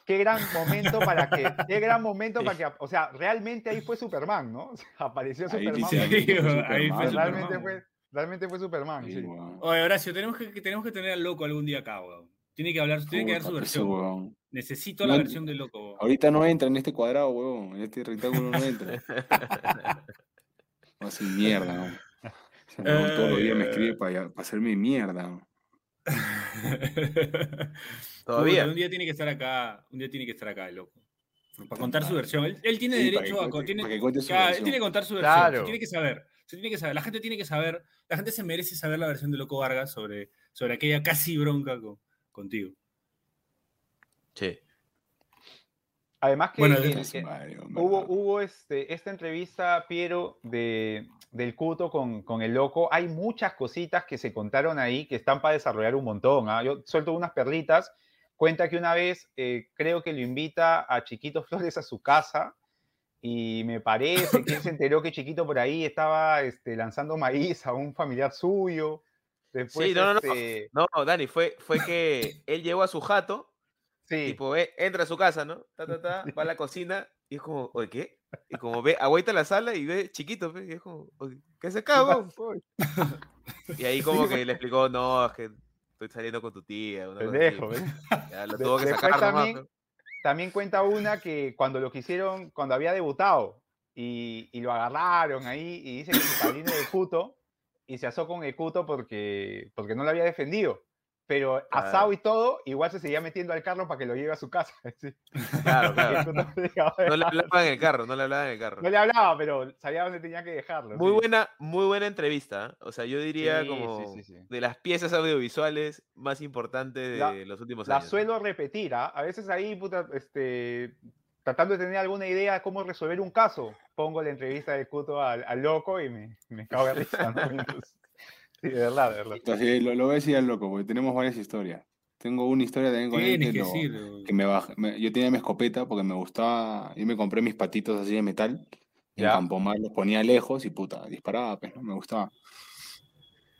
Qué gran momento para que, (laughs) qué gran momento para que, o sea, realmente ahí fue Superman, ¿no? O sea, apareció Ahí Superman. fue Ahí Superman, fue weón. realmente Superman. fue, realmente fue Superman. Sí, sí. weón. Oye, Horacio, tenemos que, que tenemos que tener al loco algún día acá, weón. Tiene que hablar, tiene que dar su versión. weón. Necesito la No- versión del loco, weón. Ahorita no entra en este cuadrado, weón. En este rectángulo no entra. (laughs) No hace mierda, ¿no? Ese weón todos los días me escribe para hacerme mierda. ¿no? (laughs) Todavía. Un día tiene que estar acá, un día tiene que estar acá el loco. Para contar su versión. Él, él tiene Sí, para derecho a. cuente- tiene- para que cuente su claro, él tiene que contar su versión. Claro. Se tiene que saber. Se tiene que saber. La gente tiene que saber. La gente se merece saber la versión de Loco Vargas sobre, sobre aquella casi bronca con- contigo. Sí. Además que, Bueno, que- hubo, hubo este, esta entrevista, Piero, de, del Cuto con, con el loco. Hay muchas cositas que se contaron ahí que están para desarrollar un montón. ¿ah? Yo suelto unas perlitas. Cuenta que una vez eh, creo que lo invita a Chiquito Flores a su casa y me parece que él se (laughs) enteró que Chiquito por ahí estaba este, lanzando maíz a un familiar suyo. Después, Sí, no, no, no. este, No, Dani, fue, fue que él llegó a su jato, sí. tipo, ve, entra a su casa, ¿no? Ta, ta, ta, va a la cocina y es como, oye, ¿qué? Y como ve, agüita la sala y ve chiquito, y es como, ¿qué se pasó? Y ahí como que le explicó, no, es que estoy saliendo con tu tía. Una cosa así". Pendejo. Ya lo tuvo que después sacar nomás, también- cuenta una que cuando lo quisieron, cuando había debutado y, y lo agarraron ahí y dice que su padrino de Cuto y se asó con el Cuto porque, porque no lo había defendido. pero Claro. asado y todo, igual se seguía metiendo al carro para que lo lleve a su casa. (laughs) sí. Claro, claro. No le hablaba en el carro, no le hablaba en el carro. No le hablaba, pero sabía dónde tenía que dejarlo. Muy sí. buena, muy buena entrevista. ¿eh? O sea, yo diría Sí, como de las piezas audiovisuales más importantes de La- los últimos La años. suelo repetir, ¿ah? A veces ahí, puta, este, tratando de tener alguna idea de cómo resolver un caso, pongo la entrevista de Cuto al, al loco y me, me (laughs) cago de risa, ¿no? Sí, de verdad, de verdad. Entonces, lo, lo voy a decir al loco, porque tenemos varias historias. Tengo una historia también con él que, que lo- decirlo. que me bajé. me- yo tenía mi escopeta porque me gustaba. Yo me compré mis patitos así de metal. y En. Campomar los ponía lejos y puta, disparaba, pues, ¿no? Me gustaba.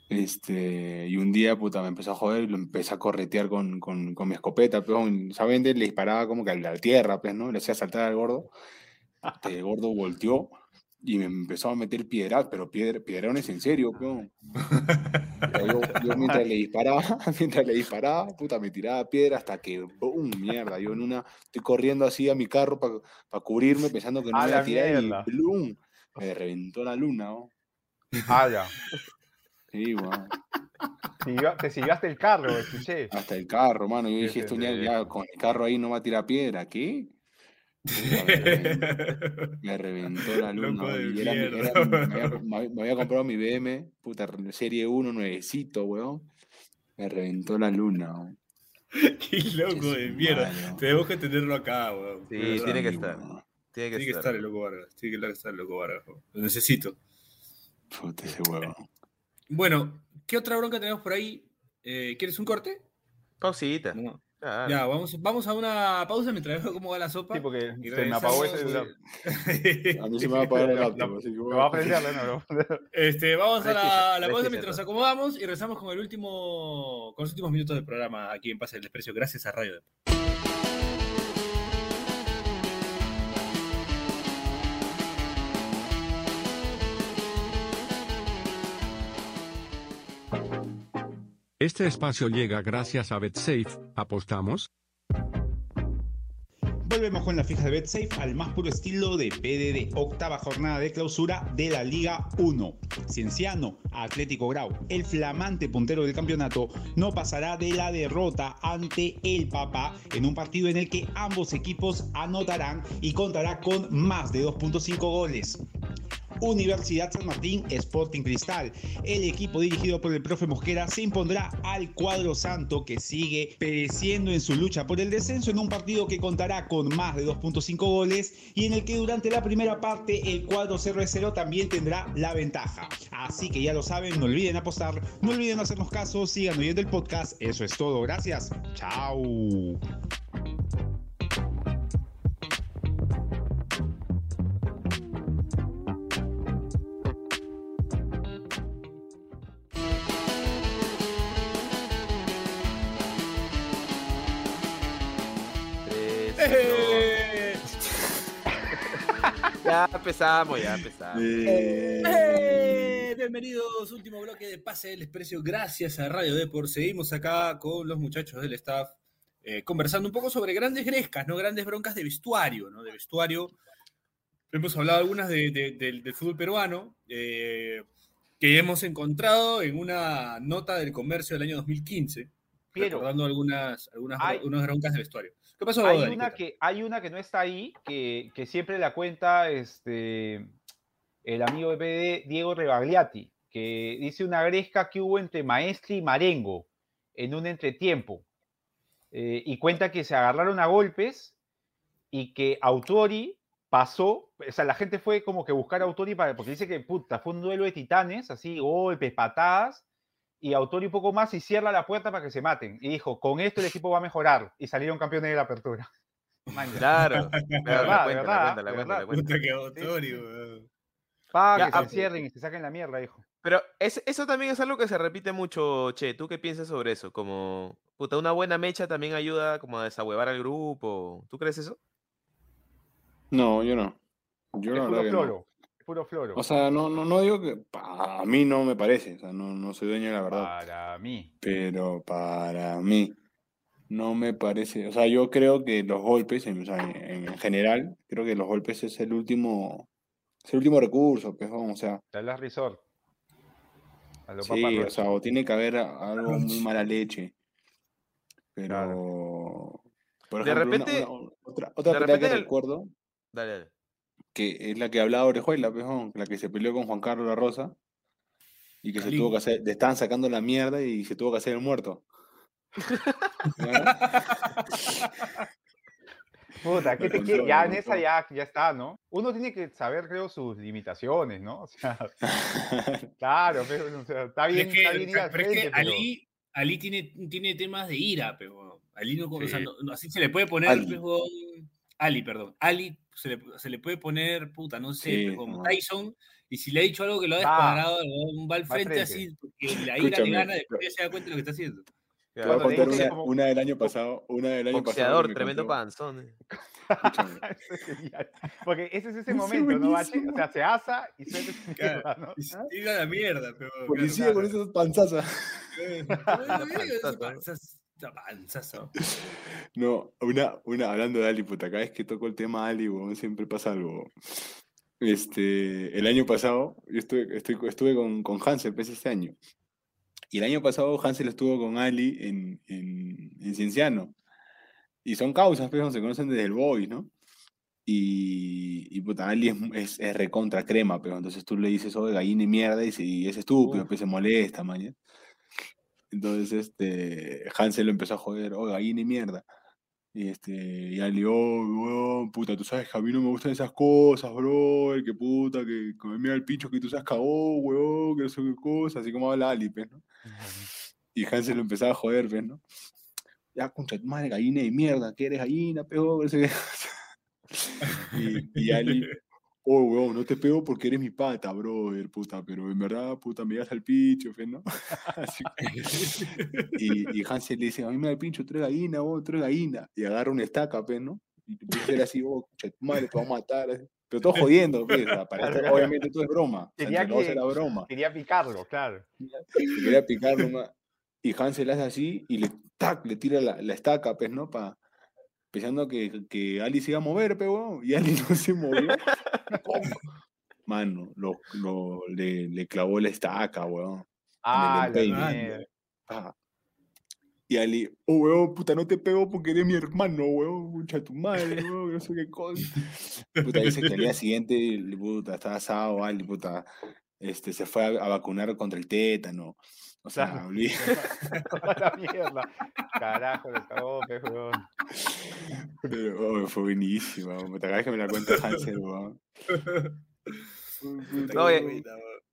Este, y un día, puta, me empezó a joder y lo empecé a corretear con, con, con mi escopeta, pues, ¿saben? Le disparaba como que a la tierra, pues, ¿no? Le hacía saltar al gordo. El gordo volteó y me empezó a meter piedras, pero piedra, piedrones en serio. Pero Yo, yo mientras le disparaba, (laughs) mientras le disparaba, puta, me tiraba piedra hasta que, ¡boom! Mierda, yo en una, estoy corriendo así a mi carro para cubrirme pensando que no ¡A me la mierda! y. Me reventó la luna, ¿no? Ah, ya. Sí, te siguió hasta el carro, escuché. Hasta el carro, mano. Yo dije, esto ya, ya con el carro ahí no va a tirar piedra, ¿qué? Me, reventó, la luna. Era era me, había, me había- comprado mi BM, puta, serie 1, nuevecito, weón. Me reventó la luna, (laughs) weón. Qué loco de mierda. weón. Tenemos que tenerlo acá, weón. Sí, verdad. tiene que estar. weón. Tiene que Tiene que estar. estar el loco Vargas. Tiene que estar el loco Vargas. weón. Lo necesito. Puta, ese huevo. Bueno, ¿qué otra bronca tenemos por ahí? Eh, ¿Quieres un corte? Pausita. No. Ya, vamos, vamos a una pausa mientras veo cómo va la sopa. Sí, porque Y se me apagó ese celular. (laughs) A mí se me va a apagar el laptop, (laughs) así que Lo voy va a a- prenderlo, ¿no? (laughs) Este, vamos a la, pausa mientras nos ¿no? acomodamos y regresamos con el último, con los últimos minutos del programa aquí en Pase del Desprecio, gracias a Radio. Este espacio llega gracias a BetSafe. ¿Apostamos? Volvemos con la fija de BetSafe al más puro estilo de PDD. Octava jornada de clausura de la Liga 1. Cienciano, Atlético Grau, el flamante puntero del campeonato, no pasará de la derrota ante el Papa en un partido en el que ambos equipos anotarán y contará con más de 2.5 goles. Universidad San Martín Sporting Cristal. El equipo dirigido por el profe Mosquera se impondrá al cuadro santo que sigue pereciendo en su lucha por el descenso en un partido que contará con más de 2.5 goles y en el que durante la primera parte el cuadro 0 de 0 también tendrá la ventaja. Así que ya lo saben, no olviden apostar, no olviden hacernos caso, sigan oyendo el podcast. Eso es todo, gracias. Chao. ¡Eh! (laughs) Ya empezamos, ya empezamos. Eh, ¡Eh! Bienvenidos, último bloque de Pase del Desprecio, gracias a Radio Depor. Seguimos acá con los muchachos del staff eh, conversando un poco sobre grandes grescas, no grandes broncas de vestuario, ¿no? De vestuario. Hemos hablado algunas de- de- del- del fútbol peruano, eh, que hemos encontrado en una nota del comercio del año 2015, Piero, recordando algunas, algunas hay- unas broncas de vestuario. ¿Qué pasó, hay Dani? una, ¿Qué que, hay una que no está ahí, que, que siempre la cuenta este, el amigo de PD, Diego Rebagliati, que dice una gresca que hubo entre Maestri y Marengo en un entretiempo. Eh, y cuenta que se agarraron a golpes y que Autori pasó, o sea, la gente fue como que buscar a Autori para, porque dice que puta, fue un duelo de titanes, así, golpes, patadas, y Autori un poco más y cierra la puerta para que se maten. Y dijo, con esto el equipo va a mejorar. Y salieron campeones de la apertura. (laughs) Man. Claro. (laughs) verdad, la cuenta, verdad, la cuenta, la de cuenta, la verdad. cuenta. Puta que se ah, encierren y se saquen la mierda, dijo. Pero es- eso también es algo que se repite mucho, Che. ¿Tú qué piensas sobre eso? Como, puta, una buena mecha también ayuda como a desahuevar al grupo. ¿Tú crees eso? No, yo no. Yo no. Puro floro. O sea, no, no, no digo que pa- a mí no me parece, o sea, no, no soy dueño de la verdad, para mí. pero para mí no me parece, o sea, yo creo que los golpes, en, o sea, en, en general, creo que los golpes es el último, es el último recurso, pues, o sea, Te hablas resort. A los sí, o sea, o tiene que haber algo muy mala leche, Pero. Por De ejemplo, una- repente- una- otra, otra de que el- recuerdo, Dale, dale. Que es la que hablaba Orejuela, pejón, la que se peleó con Juan Carlos La Rosa. Y que se tuvo que hacer, le estaban sacando la mierda y se tuvo que hacer el muerto. (laughs) Puta, ¿qué te quiere? Ya en esa ya, ya está, ¿no? Uno tiene que saber, creo, sus limitaciones, ¿no? (laughs) O sea, (laughs) claro, pero, o sea, está Pero bien, es que, está bien ir al pero es que frente, pero- Ali, Ali tiene, tiene temas de ira, pero Ali no, o sea, Sí. no- no, así se le puede poner, Ali. pues, Ali, perdón, Ali se le, se le puede poner, puta, no sé, Sí, como no. Tyson, y si le ha dicho algo que lo ha descuadrado, huevón va al Va al frente frente. así, porque la ira le gana, después ya se da cuenta de lo que está haciendo. Te voy a contar una, como- una del año pasado. Una del año pasado. Boxeador, me tremendo contó- panzón. eh. (laughs) Porque ese es ese momento, ¿no, Bache? O sea, se asa y suelta Claro. mierda, ¿no? Y se tira la mierda, pero. Policía con esas panzazas. Panzazo. No, una, una, hablando de Ali, puta, cada vez que toco el tema Ali, weón, siempre pasa algo. Este, el año pasado, yo estuve, estoy, estuve con, con Hansel, pues, este año. Y el año pasado Hansel estuvo con Ali en, en, en Cienciano. Y son causas, pues, se conocen desde el Boys, ¿no? Y, y puta, Ali es, es, es recontra crema, pero entonces tú le dices, oh, gallina y mierda, y, y es estúpido, Uf. pues se molesta, mañana. Entonces, este, Hansel lo empezó a joder, oh, gallina y mierda. Y este, y Ali, oh, weón, puta, tú sabes que a mí no me gustan esas cosas, bro, que puta, que, que me mira el pincho que tú seas cagó, weón, que no sé qué cosa, así como habla Ali, pues, ¿no? Y Hansel lo empezaba a joder, pues, ¿no? Ya, concha, tu madre, gallina de mierda, que eres gallina, qué. (laughs) y, y Ali, oh, weón, no te pego porque eres mi pata, brother, puta, pero en verdad, puta, me das al pincho, ¿no? (laughs) (laughs) Y, y Hansel le dice, a mí me da el pincho, tres gallinas, vos, tres gallinas. Y agarra una estaca, pues, ¿no? Y ser así, oh, tu madre, te vamos a matar. así. Pero todo jodiendo, pues, o sea, (laughs) para obviamente todo es broma. O sea, Quería los dos que- era broma. Quería picarlo, claro. Y quería picar nomás. Y Hansel hace así y le, tac, le tira la, la estaca, pues, ¿no? Pa, pensando que, que Ali se iba a mover, pero y Ali no se movió. (laughs) Mano, lo, lo- le, le clavó la estaca, weón. Ah, la. Ah. Y Ali, oh, weón, puta, no te pego porque eres mi hermano, weón, mucha tu madre, (laughs) weón, no sé qué cosa. Puta, dice que al día (laughs) siguiente, puta, estaba asado, Ali, puta, este, se fue a, a vacunar contra el tétano. O sea, Claro. olví- (laughs) la mierda. Carajo, le cagó, pe, weón. pero, oh, fue puta, cada vez que me la cuenta Hansel, weón. No, y,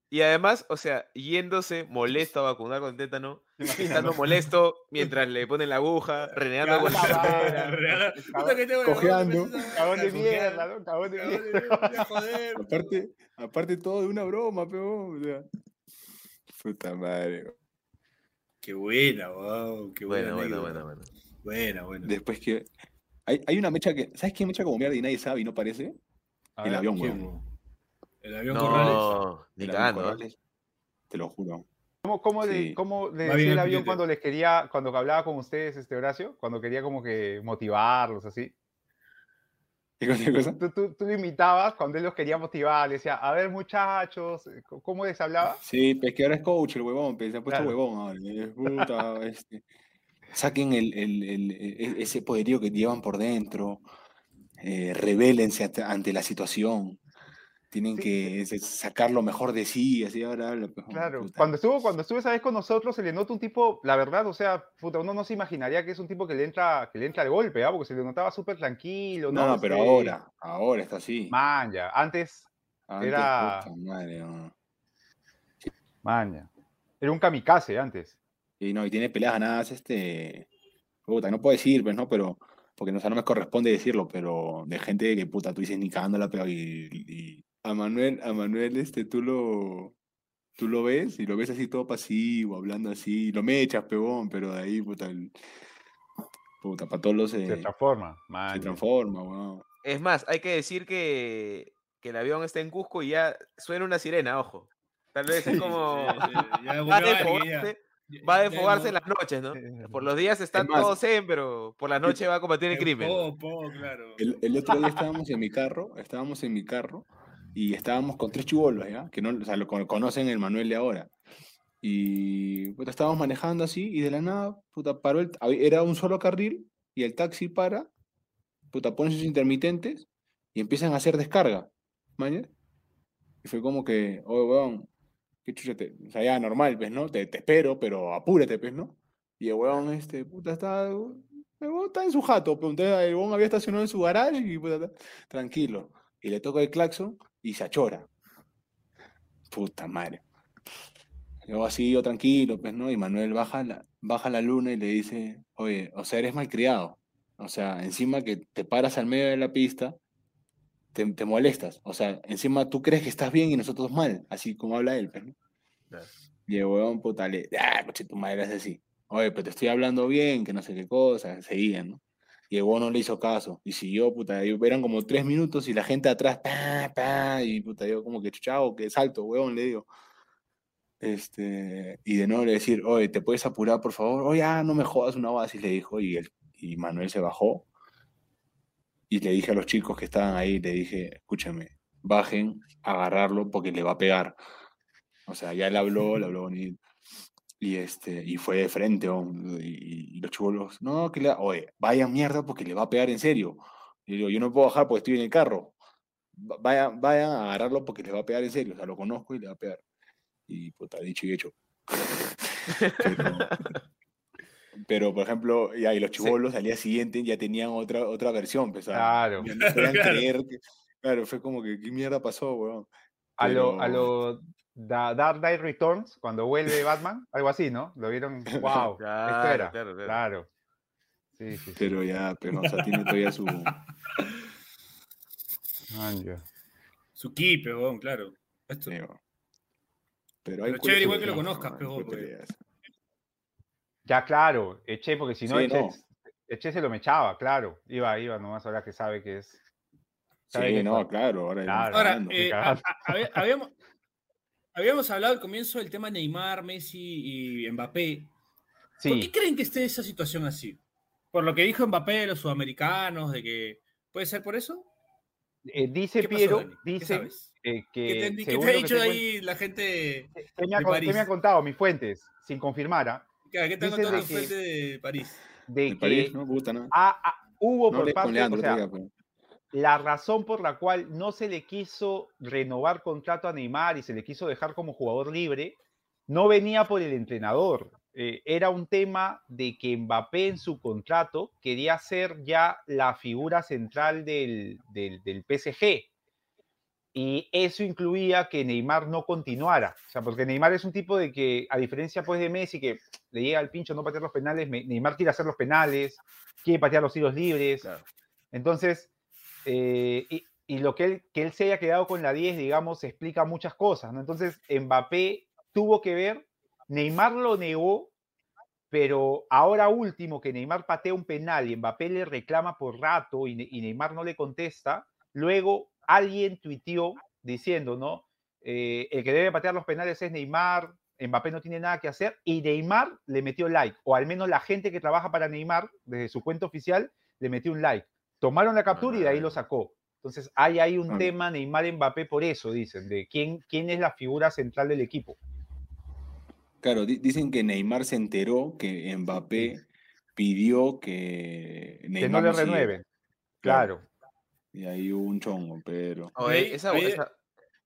y además, o sea, yéndose molesto a vacunar con tétano, (laughs) ¿Te estando no? molesto mientras le ponen la aguja, renegando con la Claro. pera. Puta que tengo la Cojeando. Cagón de mierda, ¿no? Cagón de mierda. mierda, joder. Aparte, aparte todo de una broma, pero, o sea, puta madre. Qué buena, wow, qué buena. Bueno, bueno, anécdota. bueno, bueno. Buena, buena. Después que, hay, hay una mecha que, ¿sabes qué mecha como mierda y nadie sabe y no parece? A El ver, avión, ¿Quién, weón. El avión Corrales. No, ni El avión cagando. ¿eh? Corrales, Te lo juro. ¿Cómo, cómo, le, cómo le Va bien decía el avión cuando les quería, cuando hablaba con ustedes, este Horacio? Cuando quería como que motivarlos, así. ¿Qué cosa? Tú, tú, tú lo imitabas cuando él los quería motivar, le decía, a ver muchachos, eh, ¿cómo les hablaba? Sí, pues que ahora es coach el huevón, pues, se ha puesto Claro. huevón puta, (laughs) este, saquen el, el- el- e- ese poderío que llevan por dentro, eh, rebélense ante, ante la situación, tienen Sí, que sacar lo mejor de sí, así ahora Claro, puta. cuando estuvo, cuando estuvo esa vez con nosotros, se le nota un tipo, la verdad, o sea, puta, uno no se imaginaría que es un tipo que le entra, que le entra al golpe, ¿ah? Porque se le notaba súper tranquilo, No, ¿no? no, pero Este, ahora, ahora está así. Man, ya, antes, Antes, era- puta madre, no. man, ya. Era un kamikaze antes. Y no, y tiene peleas ganadas, este. Puta, no puedo decir, pues, ¿no? Pero. Porque no, o sea, no me corresponde decirlo, pero de gente que puta, tú dices ni cagándola, pero y, y- a Manuel, a Manuel, este, tú lo. Tú lo ves y lo ves así todo pasivo, hablando así, lo mechas, pegón, pero de ahí, puta, el, puta, para todos los se, Se transforma, se man. transforma, weón. Es más, hay que decir que, que el avión está en Cusco y ya suena una sirena, ojo. Tal vez es como. Sí, sí, (laughs) ya Va a desfogarse, va desfogarse no- en las noches, ¿no? Eh, Por los días están más, todos zen, pero por la noche va a combatir el en crimen. po, po, claro. El, el otro día estábamos en mi carro, estábamos en mi carro y estábamos con tres chibolos, ¿ya? Que no, o sea, lo cono- conocen el Manuel de ahora. Y puta, estábamos manejando así y de la nada, puta, paró el, era un solo carril y el taxi para, puta, pone sus intermitentes y empiezan a hacer descarga. ¿mañas? Y fue como que, oye, weón, qué chucha o sea, ya normal, pues, ¿no? Te, te espero, pero apúrate, pues, ¿no? Y el weón, este, puta, está, el weón está en su jato, pues, entonces el weón había estacionado en su garage y, puta, está tranquilo. Y le toca el claxon y se achora. Puta madre. Yo así, yo tranquilo, pues, ¿no? Y Manuel baja la, baja la luna y le dice, oye, o sea, eres malcriado. O sea, encima que te paras al medio de la pista, te, te molestas. O sea, encima tú crees que estás bien y nosotros mal, así como habla él, pues, ¿no? Claro. Y el huevón, puta, le, ah, coche, tu madre es así. Oye, pero te estoy hablando bien, que no sé qué cosa, seguían, ¿no? Y el no le hizo caso. Y siguió, puta, y eran como tres minutos y la gente atrás, pa, pa, y puta, yo como que chao, que salto, huevón, le digo. Este, y de nuevo le decir, oye, ¿te puedes apurar, por favor? Oye, ah, no me jodas una base, le dijo, y, él, y Manuel se bajó. Y le dije a los chicos que estaban ahí, le dije, escúchame, bajen agarrarlo porque le va a pegar. O sea, ya le habló, le habló bonito. Y, este, y fue de frente, hom, y, y los chubolos, no, que le, oye, vaya mierda porque le va a pegar en serio. Y digo, yo no puedo bajar porque estoy en el carro. Va- Vayan, vayan a agarrarlo porque le va a pegar en serio. O sea, lo conozco y le va a pegar. Y puta, dicho y hecho. (laughs) pero, pero, por ejemplo, ya, y los chibolos al día siguiente ya tenían otra, otra versión. Pues, Claro. no Claro. creer que- claro, fue como que, ¿qué mierda pasó, weón? A lo, a lo Da- Dark Knight Returns, cuando vuelve Batman, algo así, ¿no? Lo vieron, (laughs) wow, esto Claro, era. claro, claro. Claro. Sí, sí, sí. Pero ya, pero, o sea, tiene todavía su. (laughs) Man. Su kipe, weón, claro. Esto- weón. Pero, hay Pero chévere igual que lo conozcas, ¿no? pe, Hay weón, porque- culturas. Ya, claro, eché, porque si no, Sí, eché, no. eché se lo mechaba, claro. Iba, iba, nomás ahora que sabe que es. sabe Sí, que no, claro. Ahora, Claro. Ahora, eh, (laughs) a- a- había- habíamos, habíamos hablado al comienzo del tema Neymar, Messi y Mbappé. ¿Por qué creen que esté esa situación así? Por lo que dijo Mbappé de los sudamericanos, de que. ¿Puede ser por eso? eh, dice ¿Qué pasó, Piero, dice eh, que. ¿Qué te, qué te según ha lo que dicho en- ahí la gente? ¿Qué me, ha, me contado mis fuentes, sin confirmar, ¿ah? ¿Qué te han contado de tu que- fuente de París? de De que París, no gusta nada. ha- ha- hubo No por parte, Leandro o sea, pero- la razón por la cual no se le quiso renovar contrato a Neymar y se le quiso dejar como jugador libre, no venía por el entrenador. Eh, era un tema de que Mbappé en su contrato quería ser ya la figura central del, del, del PSG. Y eso incluía que Neymar no continuara. O sea, porque Neymar es un tipo de que, a diferencia pues de Messi, que le llega al pincho no patear los penales, Neymar quiere hacer los penales, quiere patear los tiros libres. Claro. Entonces, eh, y, lo que él, que él se haya quedado con la 10, digamos, explica muchas cosas, ¿no? Entonces, Mbappé tuvo que ver, Neymar lo negó, pero ahora último que Neymar patea un penal y Mbappé le reclama por rato y Neymar no le contesta, luego alguien tuiteó diciendo, ¿no? Eh, el que debe patear los penales es Neymar, Mbappé no tiene nada que hacer y Neymar le metió like, o al menos la gente que trabaja para Neymar, desde su cuenta oficial, le metió un like. Tomaron la captura y de ahí lo sacó. Entonces hay ahí un tema Neymar-Mbappé por eso, dicen, de quién, quién es la figura central del equipo. Claro, di- dicen que Neymar se enteró que Mbappé pidió que Que no Neymar le no siguiera. renueven. Claro. Y ahí hubo un chongo, pero. Oye, esa, ahí- esa,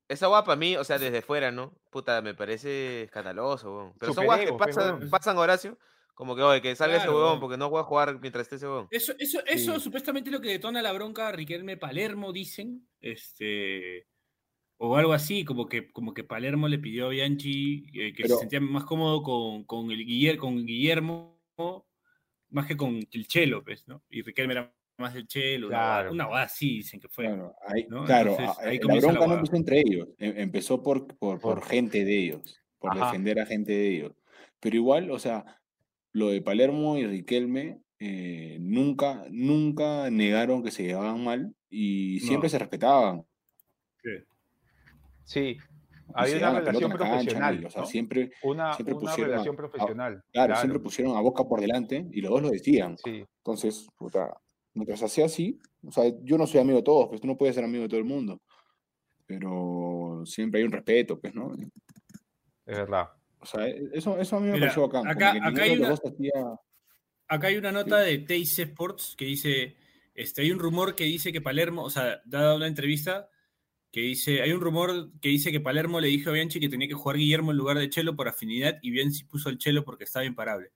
esa guapa a mí, o sea, desde fuera, ¿no? Puta, me parece escandaloso. Pero son guas que pasan Horacio, como que, oye, que salga ese Claro, huevón weón. porque no voy a jugar mientras esté ese huevón. Eso, eso, eso Sí. supuestamente lo que detona la bronca a Riquelme Palermo, dicen. Este. O algo así, como que, como que Palermo le pidió a Bianchi eh, que Pero- se sentía más cómodo con, con, el Guiller, con Guillermo más que con el Chelo, pues, ¿no? Y Riquelme era más del Chelo, una Claro. una boda así dicen que fue. Claro, ahí, ¿no? claro, Entonces, ahí la comienza la bronca no empezó entre ellos, em- empezó por, por, por Por- gente de ellos, por Ajá. defender a gente de ellos. Pero igual, o sea, lo de Palermo y Riquelme eh, nunca, nunca negaron que se llevaban mal y siempre No. se respetaban. Sí. y Hay una relación cancha, profesional. y, o sea, siempre, Una, siempre una pusieron a- relación a- profesional. claro, siempre pusieron a Boca por delante y los dos lo decían. Sí. Entonces, puta, mientras hacía así, o sea, yo no soy amigo de todos, pues tú no puedes ser amigo de todo el mundo. Pero siempre hay un respeto, pues, ¿no? Es verdad. O sea, e, eso, eso a mí me Mira, pareció bacán. acá- acá hay una- dos hacía- Acá hay una nota de TIC Sports que dice, este, hay un rumor que dice que Palermo, o sea, dada una entrevista que dice, hay un rumor que dice que Palermo le dijo a Bianchi que tenía que jugar Guillermo en lugar de Chelo por afinidad y Bianchi puso el Chelo porque estaba imparable.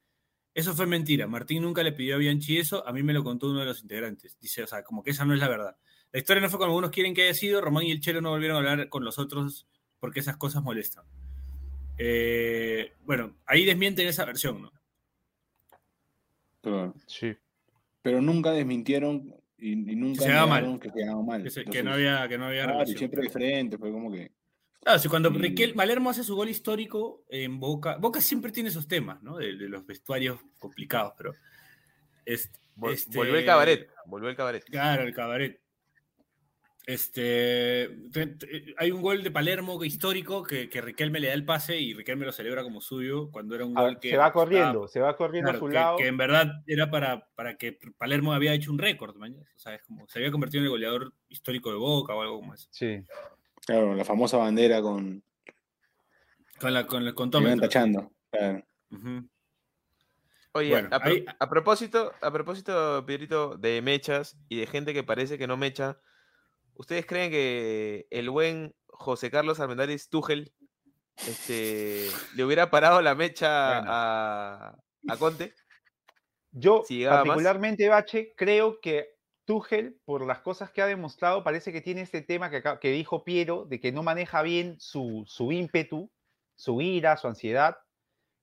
Eso fue mentira. Martín nunca le pidió a Bianchi eso, a mí me lo contó uno de los integrantes. Dice, o sea, como que esa no es la verdad. La historia no fue como algunos quieren que haya sido, Román y el Chelo no volvieron a hablar con los otros porque esas cosas molestan. Eh, bueno, ahí desmienten esa versión, ¿no? Pero, Sí. pero nunca desmintieron y, y nunca se mal. que se mal. Que, se- que Entonces, no había, que no había claro, y siempre de frente, fue como que. Claro, si cuando Mm. Riquel, Palermo hace su gol histórico en Boca, Boca siempre tiene esos temas, ¿no? De, de los vestuarios complicados, pero. Este, Vol- este- Volvió el cabaret. Volvió el cabaret. Claro, el cabaret. Este, te- te- hay un gol de Palermo que- histórico que, que Riquelme le da el pase y Riquelme lo celebra como suyo cuando era un A gol ver, que se va estaba- corriendo, se va corriendo claro, a su que, lado. que en verdad era para, para que Palermo había hecho un récord, mañana. O sea, es como se había convertido en el goleador histórico de Boca o algo como eso. Sí. Claro, la famosa bandera con. Con la con iban contómetro. tachando. Claro. Ujú. Oye, Bueno, a, pro- ahí- a propósito, a propósito, Pedrito, de mechas y de gente que parece que no mecha, ¿ustedes creen que el buen José Carlos Armendáriz Tuchel este, le hubiera parado la mecha Bueno. a, a Conte? Yo, Si más. particularmente, Bache, creo que Tuchel, por las cosas que ha demostrado, parece que tiene este tema que, que dijo Piero, de que no maneja bien su, su ímpetu, su ira, su ansiedad.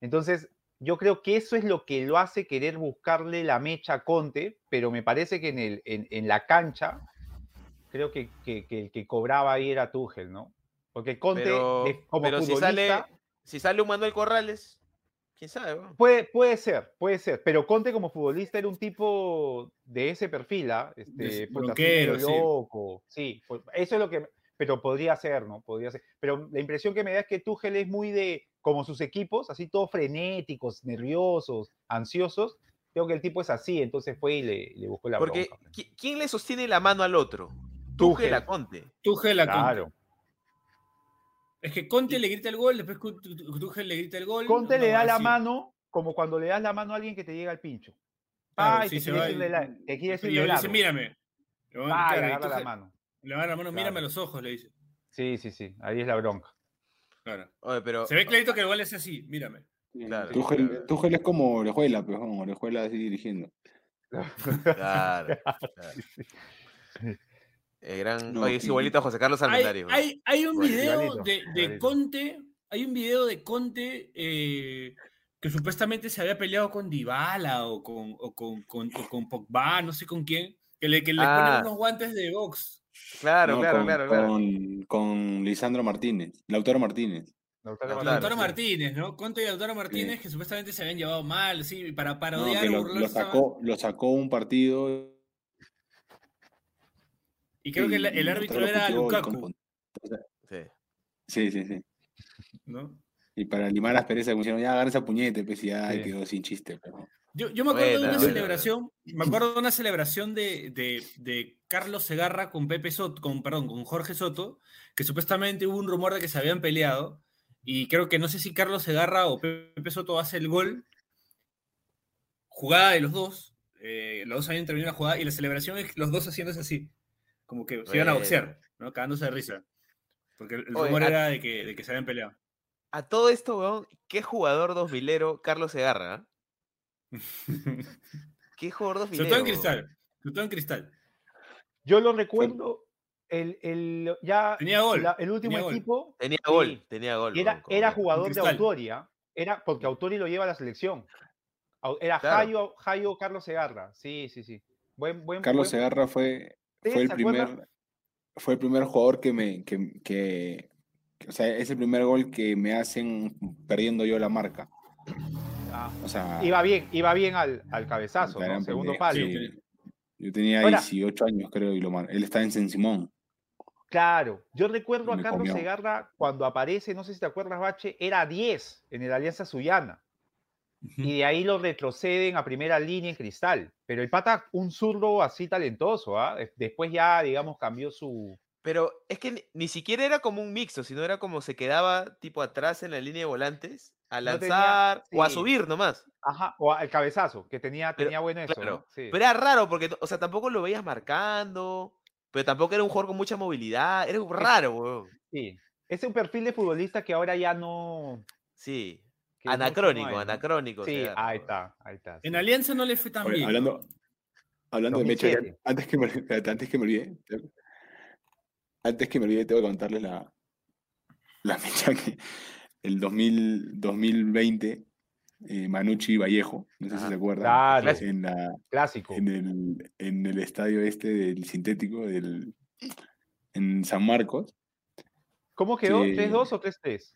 Entonces, yo creo que eso es lo que lo hace querer buscarle la mecha a Conte, pero me parece que en, el, en, en la cancha, creo que, que, que el que cobraba ahí era Tuchel, ¿no? Porque Conte, Pero, de- como pero si, futbolista, sale, si sale un Manuel Corrales, quién sabe. Puede, puede ser, puede ser, pero Conte como futbolista era un tipo de ese perfil, ¿ah? Este, medio sí. loco, sí, pues, eso es lo que, pero podría ser, ¿no? Podría ser, pero la impresión que me da es que Tuchel es muy de, como sus equipos, así todos frenéticos, nerviosos, ansiosos, creo que el tipo es así, entonces fue y le, le buscó la Porque, bronca. ¿qui- ¿quién le sostiene la mano al otro? Tuchel. A Conte. Tuchel a Conte. Claro. Es que Conte le grita el gol, después Tuchel le grita el gol. Conte no, le da la así. mano como cuando le das la mano a alguien que te llega al pincho. Claro, Ay, sí, te se quiere va decirle y- la- te quiere Y decirle le dice, mírame. Le va- Ah, claro, le la mano. Le agarra la mano, mírame a los ojos, le dice. Sí, sí, sí, ahí es la bronca. Claro. Oye, pero, Se ve clarito que el gol es así, mírame. Claro, Tuchel. Tuchel es como Orejuela, pues, como Orejuela así dirigiendo. Claro, claro. (laughs) No, oye, es igualito a José Carlos Hay, un video igualito, de, de igualito. Conte, hay un video de Conte eh, que supuestamente se había peleado con Dybala o con, o con, con, o con Pogba, no sé con quién, que le, que le Ah. ponen unos guantes de box. Claro, No, claro, con, claro, claro. Con, con Lisandro Martínez, Lautaro Martínez. Lautaro Lautaro sí. Martínez, ¿no? Conte y Lautaro Martínez que supuestamente se habían llevado mal, sí, para No, parodiar que o lo, lo sacó, lo sacó un partido. Y creo que el, árbitro era Lukaku, Sí. Sí, sí. ¿no? Y para limar las perezas, como dijeron, ya agarra esa puñete, pues y ya Sí. quedó sin chiste. Pero... Yo, yo me acuerdo de una buena, celebración, me acuerdo de una celebración de, de- de Carlos Segarra con Pepe Soto, con, perdón, con Jorge Soto, que supuestamente hubo un rumor de que se habían peleado, y creo que no sé si Carlos Segarra o Pepe Soto hace el gol, jugada de los dos, eh, los dos habían terminado la jugada, y la celebración es los dos haciéndose así, como que se iban a boxear, ¿no? Cagándose de risa. Porque el el Oye, rumor a- era de que, de que se habían peleado. A todo esto, weón, qué jugador dos milero Carlos Segarra. (laughs) Qué jugador dos Sobre milero. todo en cristal, sobre todo en cristal. Yo lo recuerdo, el, el, ya Tenía gol, la- el último tenía gol. equipo Tenía sí, gol, tenía gol. era, era jugador de Cristal. Autori, ¿ah? era porque Autori lo lleva a la selección. Era Claro. Jairo, Jairo Carlos Segarra, sí, sí, sí. Buen, buen, Carlos buen- Segarra fue, ¿Sí? fue el primer fue el primer jugador que me que, que- o sea, es el primer gol que me hacen perdiendo yo la marca. Ah, O sea, iba bien, iba bien al, al cabezazo, ¿no? Segundo palo. sí. Yo tenía Ahora- 18 años, creo, y lo mar- él estaba en San Simón. Claro, yo recuerdo a Carlos comió. Segarra cuando aparece, no sé si te acuerdas, Bache, era 10 en el Alianza Suyana. Y de ahí lo retroceden a primera línea en cristal. Pero el pata, un zurdo así talentoso. Des- Después ya, digamos, cambió su, Pero es que ni, ni siquiera era como un mixto, sino era como se quedaba tipo atrás en la línea de volantes a No tenía- lanzar o a sí. subir nomás. Ajá, o el cabezazo, que tenía, Pero- tenía bueno eso, Claro. ¿no? Sí. Pero era raro porque, o sea, tampoco lo veías marcando, pero tampoco era un jugador con mucha movilidad. Era raro, weón. Sí. Es un perfil de futbolista que ahora ya no. Sí. Anacrónico, anacrónico. Sí, claro, ahí está, ahí está. En. Alianza no le fue tan Oye, bien. hablando, hablando de Mecha, 2007. antes que, me, (laughs) antes que me olvide, te- antes que me olvide, tengo que contarles la, la mecha que el 2000, 2020, eh, Manucci y Vallejo, no sé si se acuerdan, Claro, en, la, clásico. en, el, en el estadio este del sintético del, en San Marcos, ¿Cómo quedó? que- ¿3-2 o 3-3?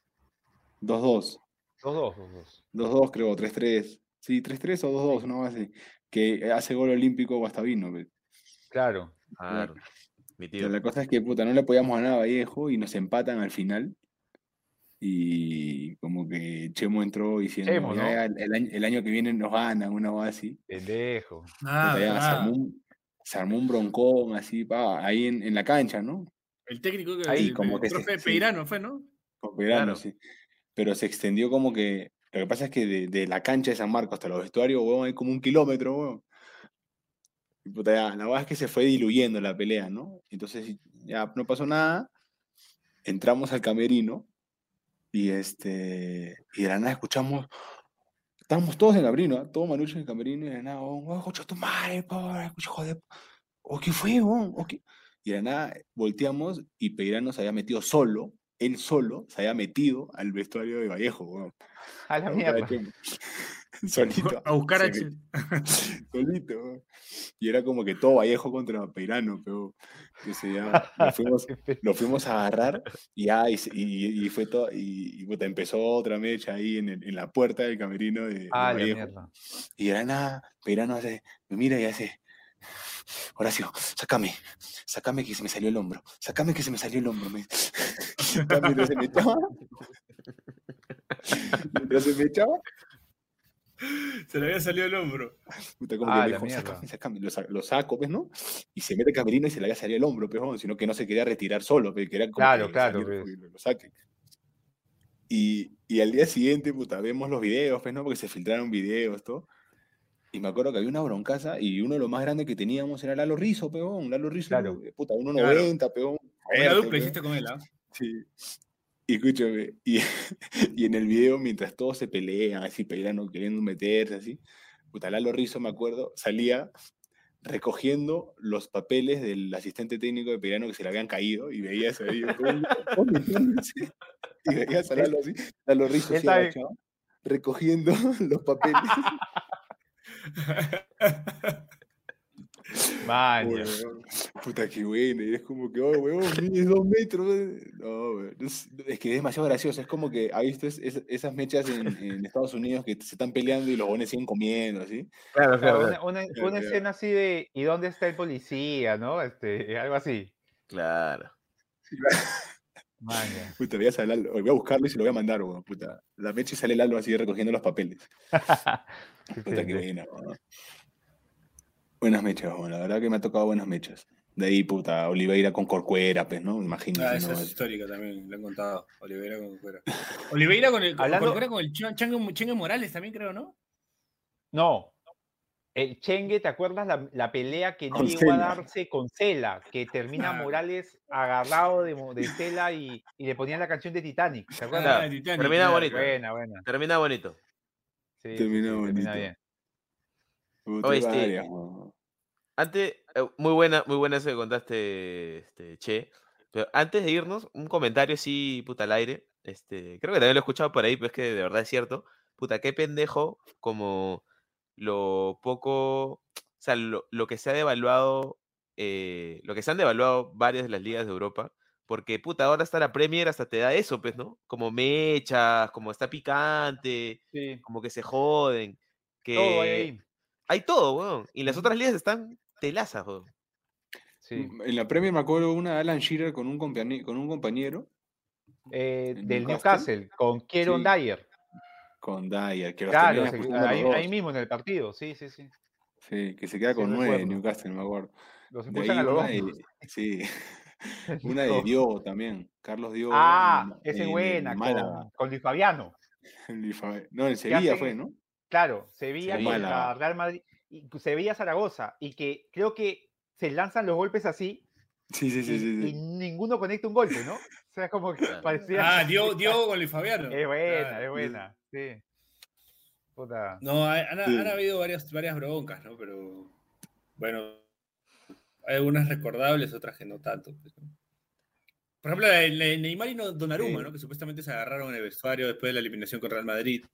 2-2. 2-2, 2-2. 2-2 creo, 3-3. Sí, 3-3 o 2-2, una más así. Que hace gol olímpico Guastavino. pe. Claro. Claro. Mi Pero tío. la cosa es que, puta, no le podíamos ganar a Vallejo y nos empatan al final. Y como que Chemo entró diciendo, Chemo, "Ya, ¿no? ya, el, año, el año que viene nos ganan, una cosa así. Pendejo. Ah, se, armó un, se armó un broncón así, pa, ahí en, en la cancha, ¿no? El técnico que Ahí el, como el que se- profe sí. Peirano fue, ¿no? Con Peirano, Claro. sí. Pero se extendió como que. Lo que pasa es que de, de la cancha de San Marcos hasta los vestuarios, huevón, hay como un kilómetro, huevón. Y puta, ya, la verdad es que se fue diluyendo la pelea, ¿no? Entonces ya no pasó nada. Entramos al camerino y este. Y de la nada escuchamos. Estábamos todos en camerino, ¿ah? todo Manucho en el camerino y de la nada, oh, oh, escucha tu madre, pobre, hijo de. ¿O qué fue, huevón? ¿O qué? Y de la nada volteamos y Peirano se había metido solo, él solo, se había metido al vestuario de Vallejo, weón. A la mierda. (laughs) Solito. A buscar a se Ch- me- Solito, weón. Y era como que todo Vallejo contra Peirano, pero que se ya, lo (laughs) fuimos, lo fuimos a agarrar y ya, y, y- y fue todo, y, y, puta, empezó otra mecha ahí en, el- en la puerta del camerino de, de A la Vallejo. mierda. Y de la nada, Peirano hace, me mira y hace, Horacio, sácame, sácame que se me salió el hombro, sácame que se me salió el hombro. Me... (laughs) Mientras se me echaba, mientras se me echaba, Se le había salido el hombro. puta, como Ah, que me dijo, mierda. sácame, sácame, lo, sa- lo saco, pues, ¿no? Y se mete el camerino y se le había salido el hombro, pues, sino que no se quería retirar solo, pues, quería como Claro, que claro, salir, y lo. Y, y al día siguiente, puta, vemos los videos, pues, ¿no? Porque se filtraron videos, todo. Y me acuerdo que había una broncaza y uno de los más grandes que teníamos era Lalo Rizo, peón. Lalo Rizo, Claro. puta, 1.90, peón. Una dupla hiciste con él, ¿ah? Sí. Y escúchame, y, (laughs) y en el video, mientras todos se pelean, así, Peirano queriendo meterse, así, puta, Lalo Rizo, me acuerdo, salía recogiendo los papeles del asistente técnico de Peirano que se le habían caído y ahí, todo- todo metiéndose, y (laughs) veías a Lalo así, Lalo agachado, recogiendo (laughs) los papeles. Weón, Puta que bueno, y es como que, oh, weón, mides dos metros. eh". No, weón, es, es que es demasiado gracioso. Es como que, ¿ha visto es- es- esas mechas en, en Estados Unidos que se están peleando y los bones siguen comiendo, así? Claro, Claro, claro. una, una- Claro, una claro. escena así de ¿y dónde está el policía? ¿no? Este, algo así. Claro. Maña. Puta, voy a, voy a buscarlo y se lo voy a mandar, weón, puta. La mecha y sale Lalo así recogiendo los papeles. (laughs) Puta que buena, weón. Buenas mechas, weón. La verdad que me ha tocado buenas mechas. De ahí, puta, Oliveira con Corcuera, pues, ¿no? Imagínate. Ah, ¿no? esa es histórica también, lo han contado. Oliveira con fuera. Oliveira con el Hablando- Corcuera con el Chan- Chango, Chengue Morales también, creo, ¿no? No. El Chengue, ¿te acuerdas la, la pelea que no llegó Cela. a darse con Cela? Que termina. Morales agarrado de, de Cela y, y le ponían la canción de Titanic. ¿Te acuerdas? Ah, Titanic, termina claro. bonito. Buena, buena. Termina bonito. Sí, Termina sí, bonito. bien. Puta, Oye, este. Antes, eh, muy buena, muy buena eso que contaste, este, Che. Pero antes de irnos, un comentario así, puta, al aire. Este, creo que también lo he escuchado por ahí, pero es que de verdad es cierto. Puta, qué pendejo como lo poco, o sea, lo, lo que se ha devaluado, eh, lo que se han devaluado varias de las ligas de Europa. Porque, puta, ahora está la Premier, hasta te da eso, pues, ¿no? Como mechas, como está picante, Sí, como que se joden. Que todo hay ahí. Hay todo, weón. Y las otras ligas están telazas, weón. Sí. En la Premier me acuerdo una de Alan Shearer con un, compañe- con un compañero, Eh, del Newcastle. Newcastle, con Kieron Sí. Dyer. con Dyer, que Claro, se- ahí, ahí mismo en el partido, sí, sí, sí. Sí, que se queda Sí, con nueve recuerdo. Newcastle, me acuerdo. Los De ahí a los dos. una sí. (laughs) Una de Diogo también. Carlos Diogo. Ah, en- esa en- es buena, en con, con Luis Fabiano. (laughs) No, en Sevilla hacen- fue, ¿no? Claro, Sevilla Sí. contra. Real Madrid, y Sevilla Zaragoza, y que creo que se lanzan los golpes así Sí, sí, y, sí, sí. y ninguno conecta un golpe, ¿no? O sea, como que parecía... Ah, (laughs) Diogo, Diogo con Luis Fabiano. Es buena, Claro. es buena, sí. Puta. No, han, Sí. han habido varias, varias broncas, ¿no? Pero bueno, hay algunas recordables, otras que no tanto. pues. Por ejemplo, la de Neymar y Donnarumma, Sí. ¿no? Que supuestamente se agarraron en el vestuario después de la eliminación con Real Madrid.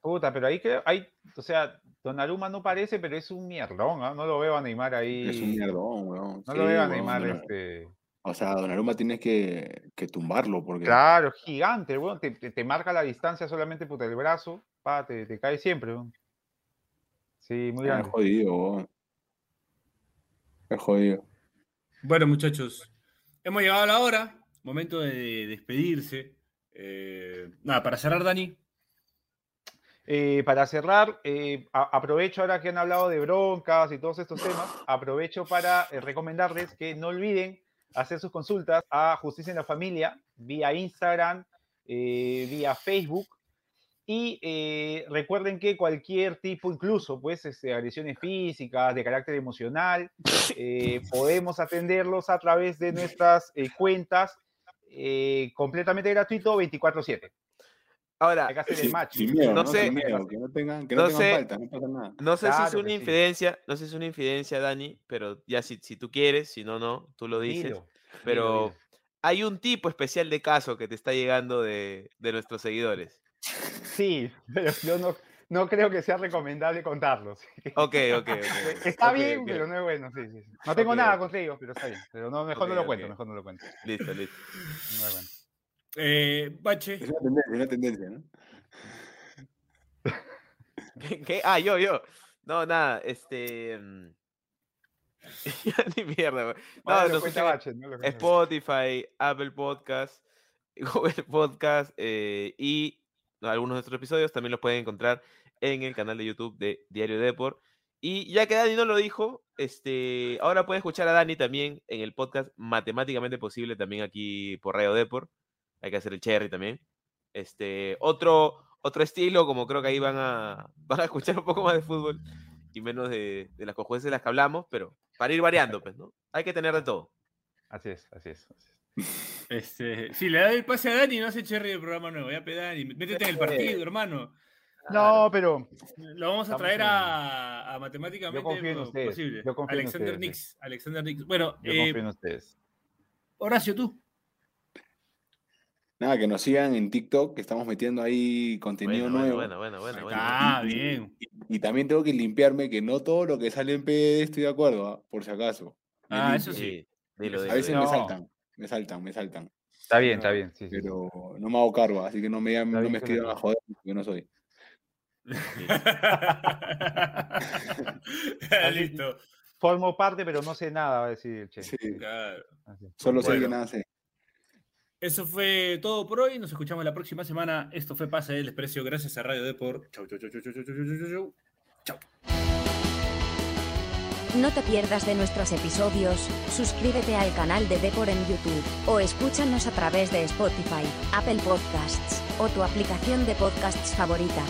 Puta, pero ahí creo, hay, o sea, Donnarumma no parece, pero es un mierdón, ¿ah? No lo veo a Neymar ahí. Es un mierdón, weón. No Sí, lo veo a Neymar, este. O sea, Donnarumma tienes que, que tumbarlo porque Claro, gigante, weón. Te, te- te marca la distancia solamente puta el brazo, pa, te, te cae siempre, weón. Sí, muy es grande. jodido, weón. Es jodido. Bueno, muchachos, hemos llegado a la hora, momento de despedirse. Eh, nada, para cerrar, Dani. Eh, para cerrar, eh, aprovecho ahora que han hablado de broncas y todos estos temas, aprovecho para eh, recomendarles que no olviden hacer sus consultas a Justicia en la Familia vía Instagram, eh, vía Facebook. Y recuerden que cualquier tipo, incluso pues, este, agresiones físicas, de carácter emocional, podemos atenderlos a través de nuestras cuentas completamente gratuito 24/7. Ahora, Hay que hacer el Sin, match. miedo, No ¿no? sé- Sin miedo, que no tengan, que no no tengan sé- falta, no pasa nada. no sé si es una sí. infidencia, no sé si es una infidencia, Dani, pero ya si, si tú quieres, si no, no, tú lo dices. Dilo, pero dilo. hay un tipo especial de caso que te está llegando de, de nuestros seguidores. Sí, pero yo no, no creo que sea recomendable contarlos. Ok, ok, ok. (laughs) Está bien, pero no es bueno. Sí, sí, sí. No tengo nada contra ellos, pero está bien. Pero no, mejor no lo cuento, mejor no lo cuento. Listo, listo. No lo cuento. Eh, Bache. Es una tendencia, es una tendencia, ¿no? ¿Qué, qué? Ah, yo, yo. No, nada, este. mm, (laughs) ya ni mierda, güey. No, nos cuenta Bache, no. Spotify, Apple Podcast, (laughs) Google Podcast eh, y no, algunos de nuestros episodios también los pueden encontrar en el canal de YouTube de Diario Deport. Y ya que Dani no lo dijo, este, ahora pueden escuchar a Dani también en el podcast Matemáticamente Posible, también aquí por Radio Deport. Hay que hacer el cherry también. Este, otro, otro estilo, como creo que ahí van a, (laughs) van a escuchar un poco más de fútbol y menos de, de las cojueces de las que hablamos, pero para ir variando, pues, ¿no? Hay que tener de todo. Así es, así es. así es. (laughs) Este, sí, le da el pase a Dani y no hace cherry del programa nuevo. Ya, Dani, métete en el partido, hermano. No, pero Lo vamos a traer a, a matemáticamente Yo confío en ustedes, posible. yo confío en Alexander ustedes, sí. Nix. Alexander Nix. Bueno, yo eh, confío en ustedes. Horacio, tú. Nada, que nos sigan en TikTok, que estamos metiendo ahí contenido Bueno, nuevo. bueno, bueno, bueno, bueno. Ah, bien. Y, y también tengo que limpiarme que no todo lo que sale en PD estoy de acuerdo, ¿ah? por si acaso. Me Ah, eso sí. Dilo, A A dilo, veces dilo. me saltan, me saltan, me saltan. Está bien, está bien. Sí, sí, sí. Pero no me hago cargo, así que no me, no escriban a joder, porque no soy. (laughs) Listo. Formo parte, pero no sé nada, va a decir el Che. Sí, Claro. Así. solo sé que nada sé. Eso fue todo por hoy. Nos escuchamos la próxima semana. Esto fue Pase del Desprecio. Gracias a Radio Deport. Chau, chau, chau, chau, chau, chau, chau, chau. Chau. No te pierdas de nuestros episodios, suscríbete al canal de Deport en YouTube, o escúchanos a través de Spotify, Apple Podcasts, o tu aplicación de podcasts favorita.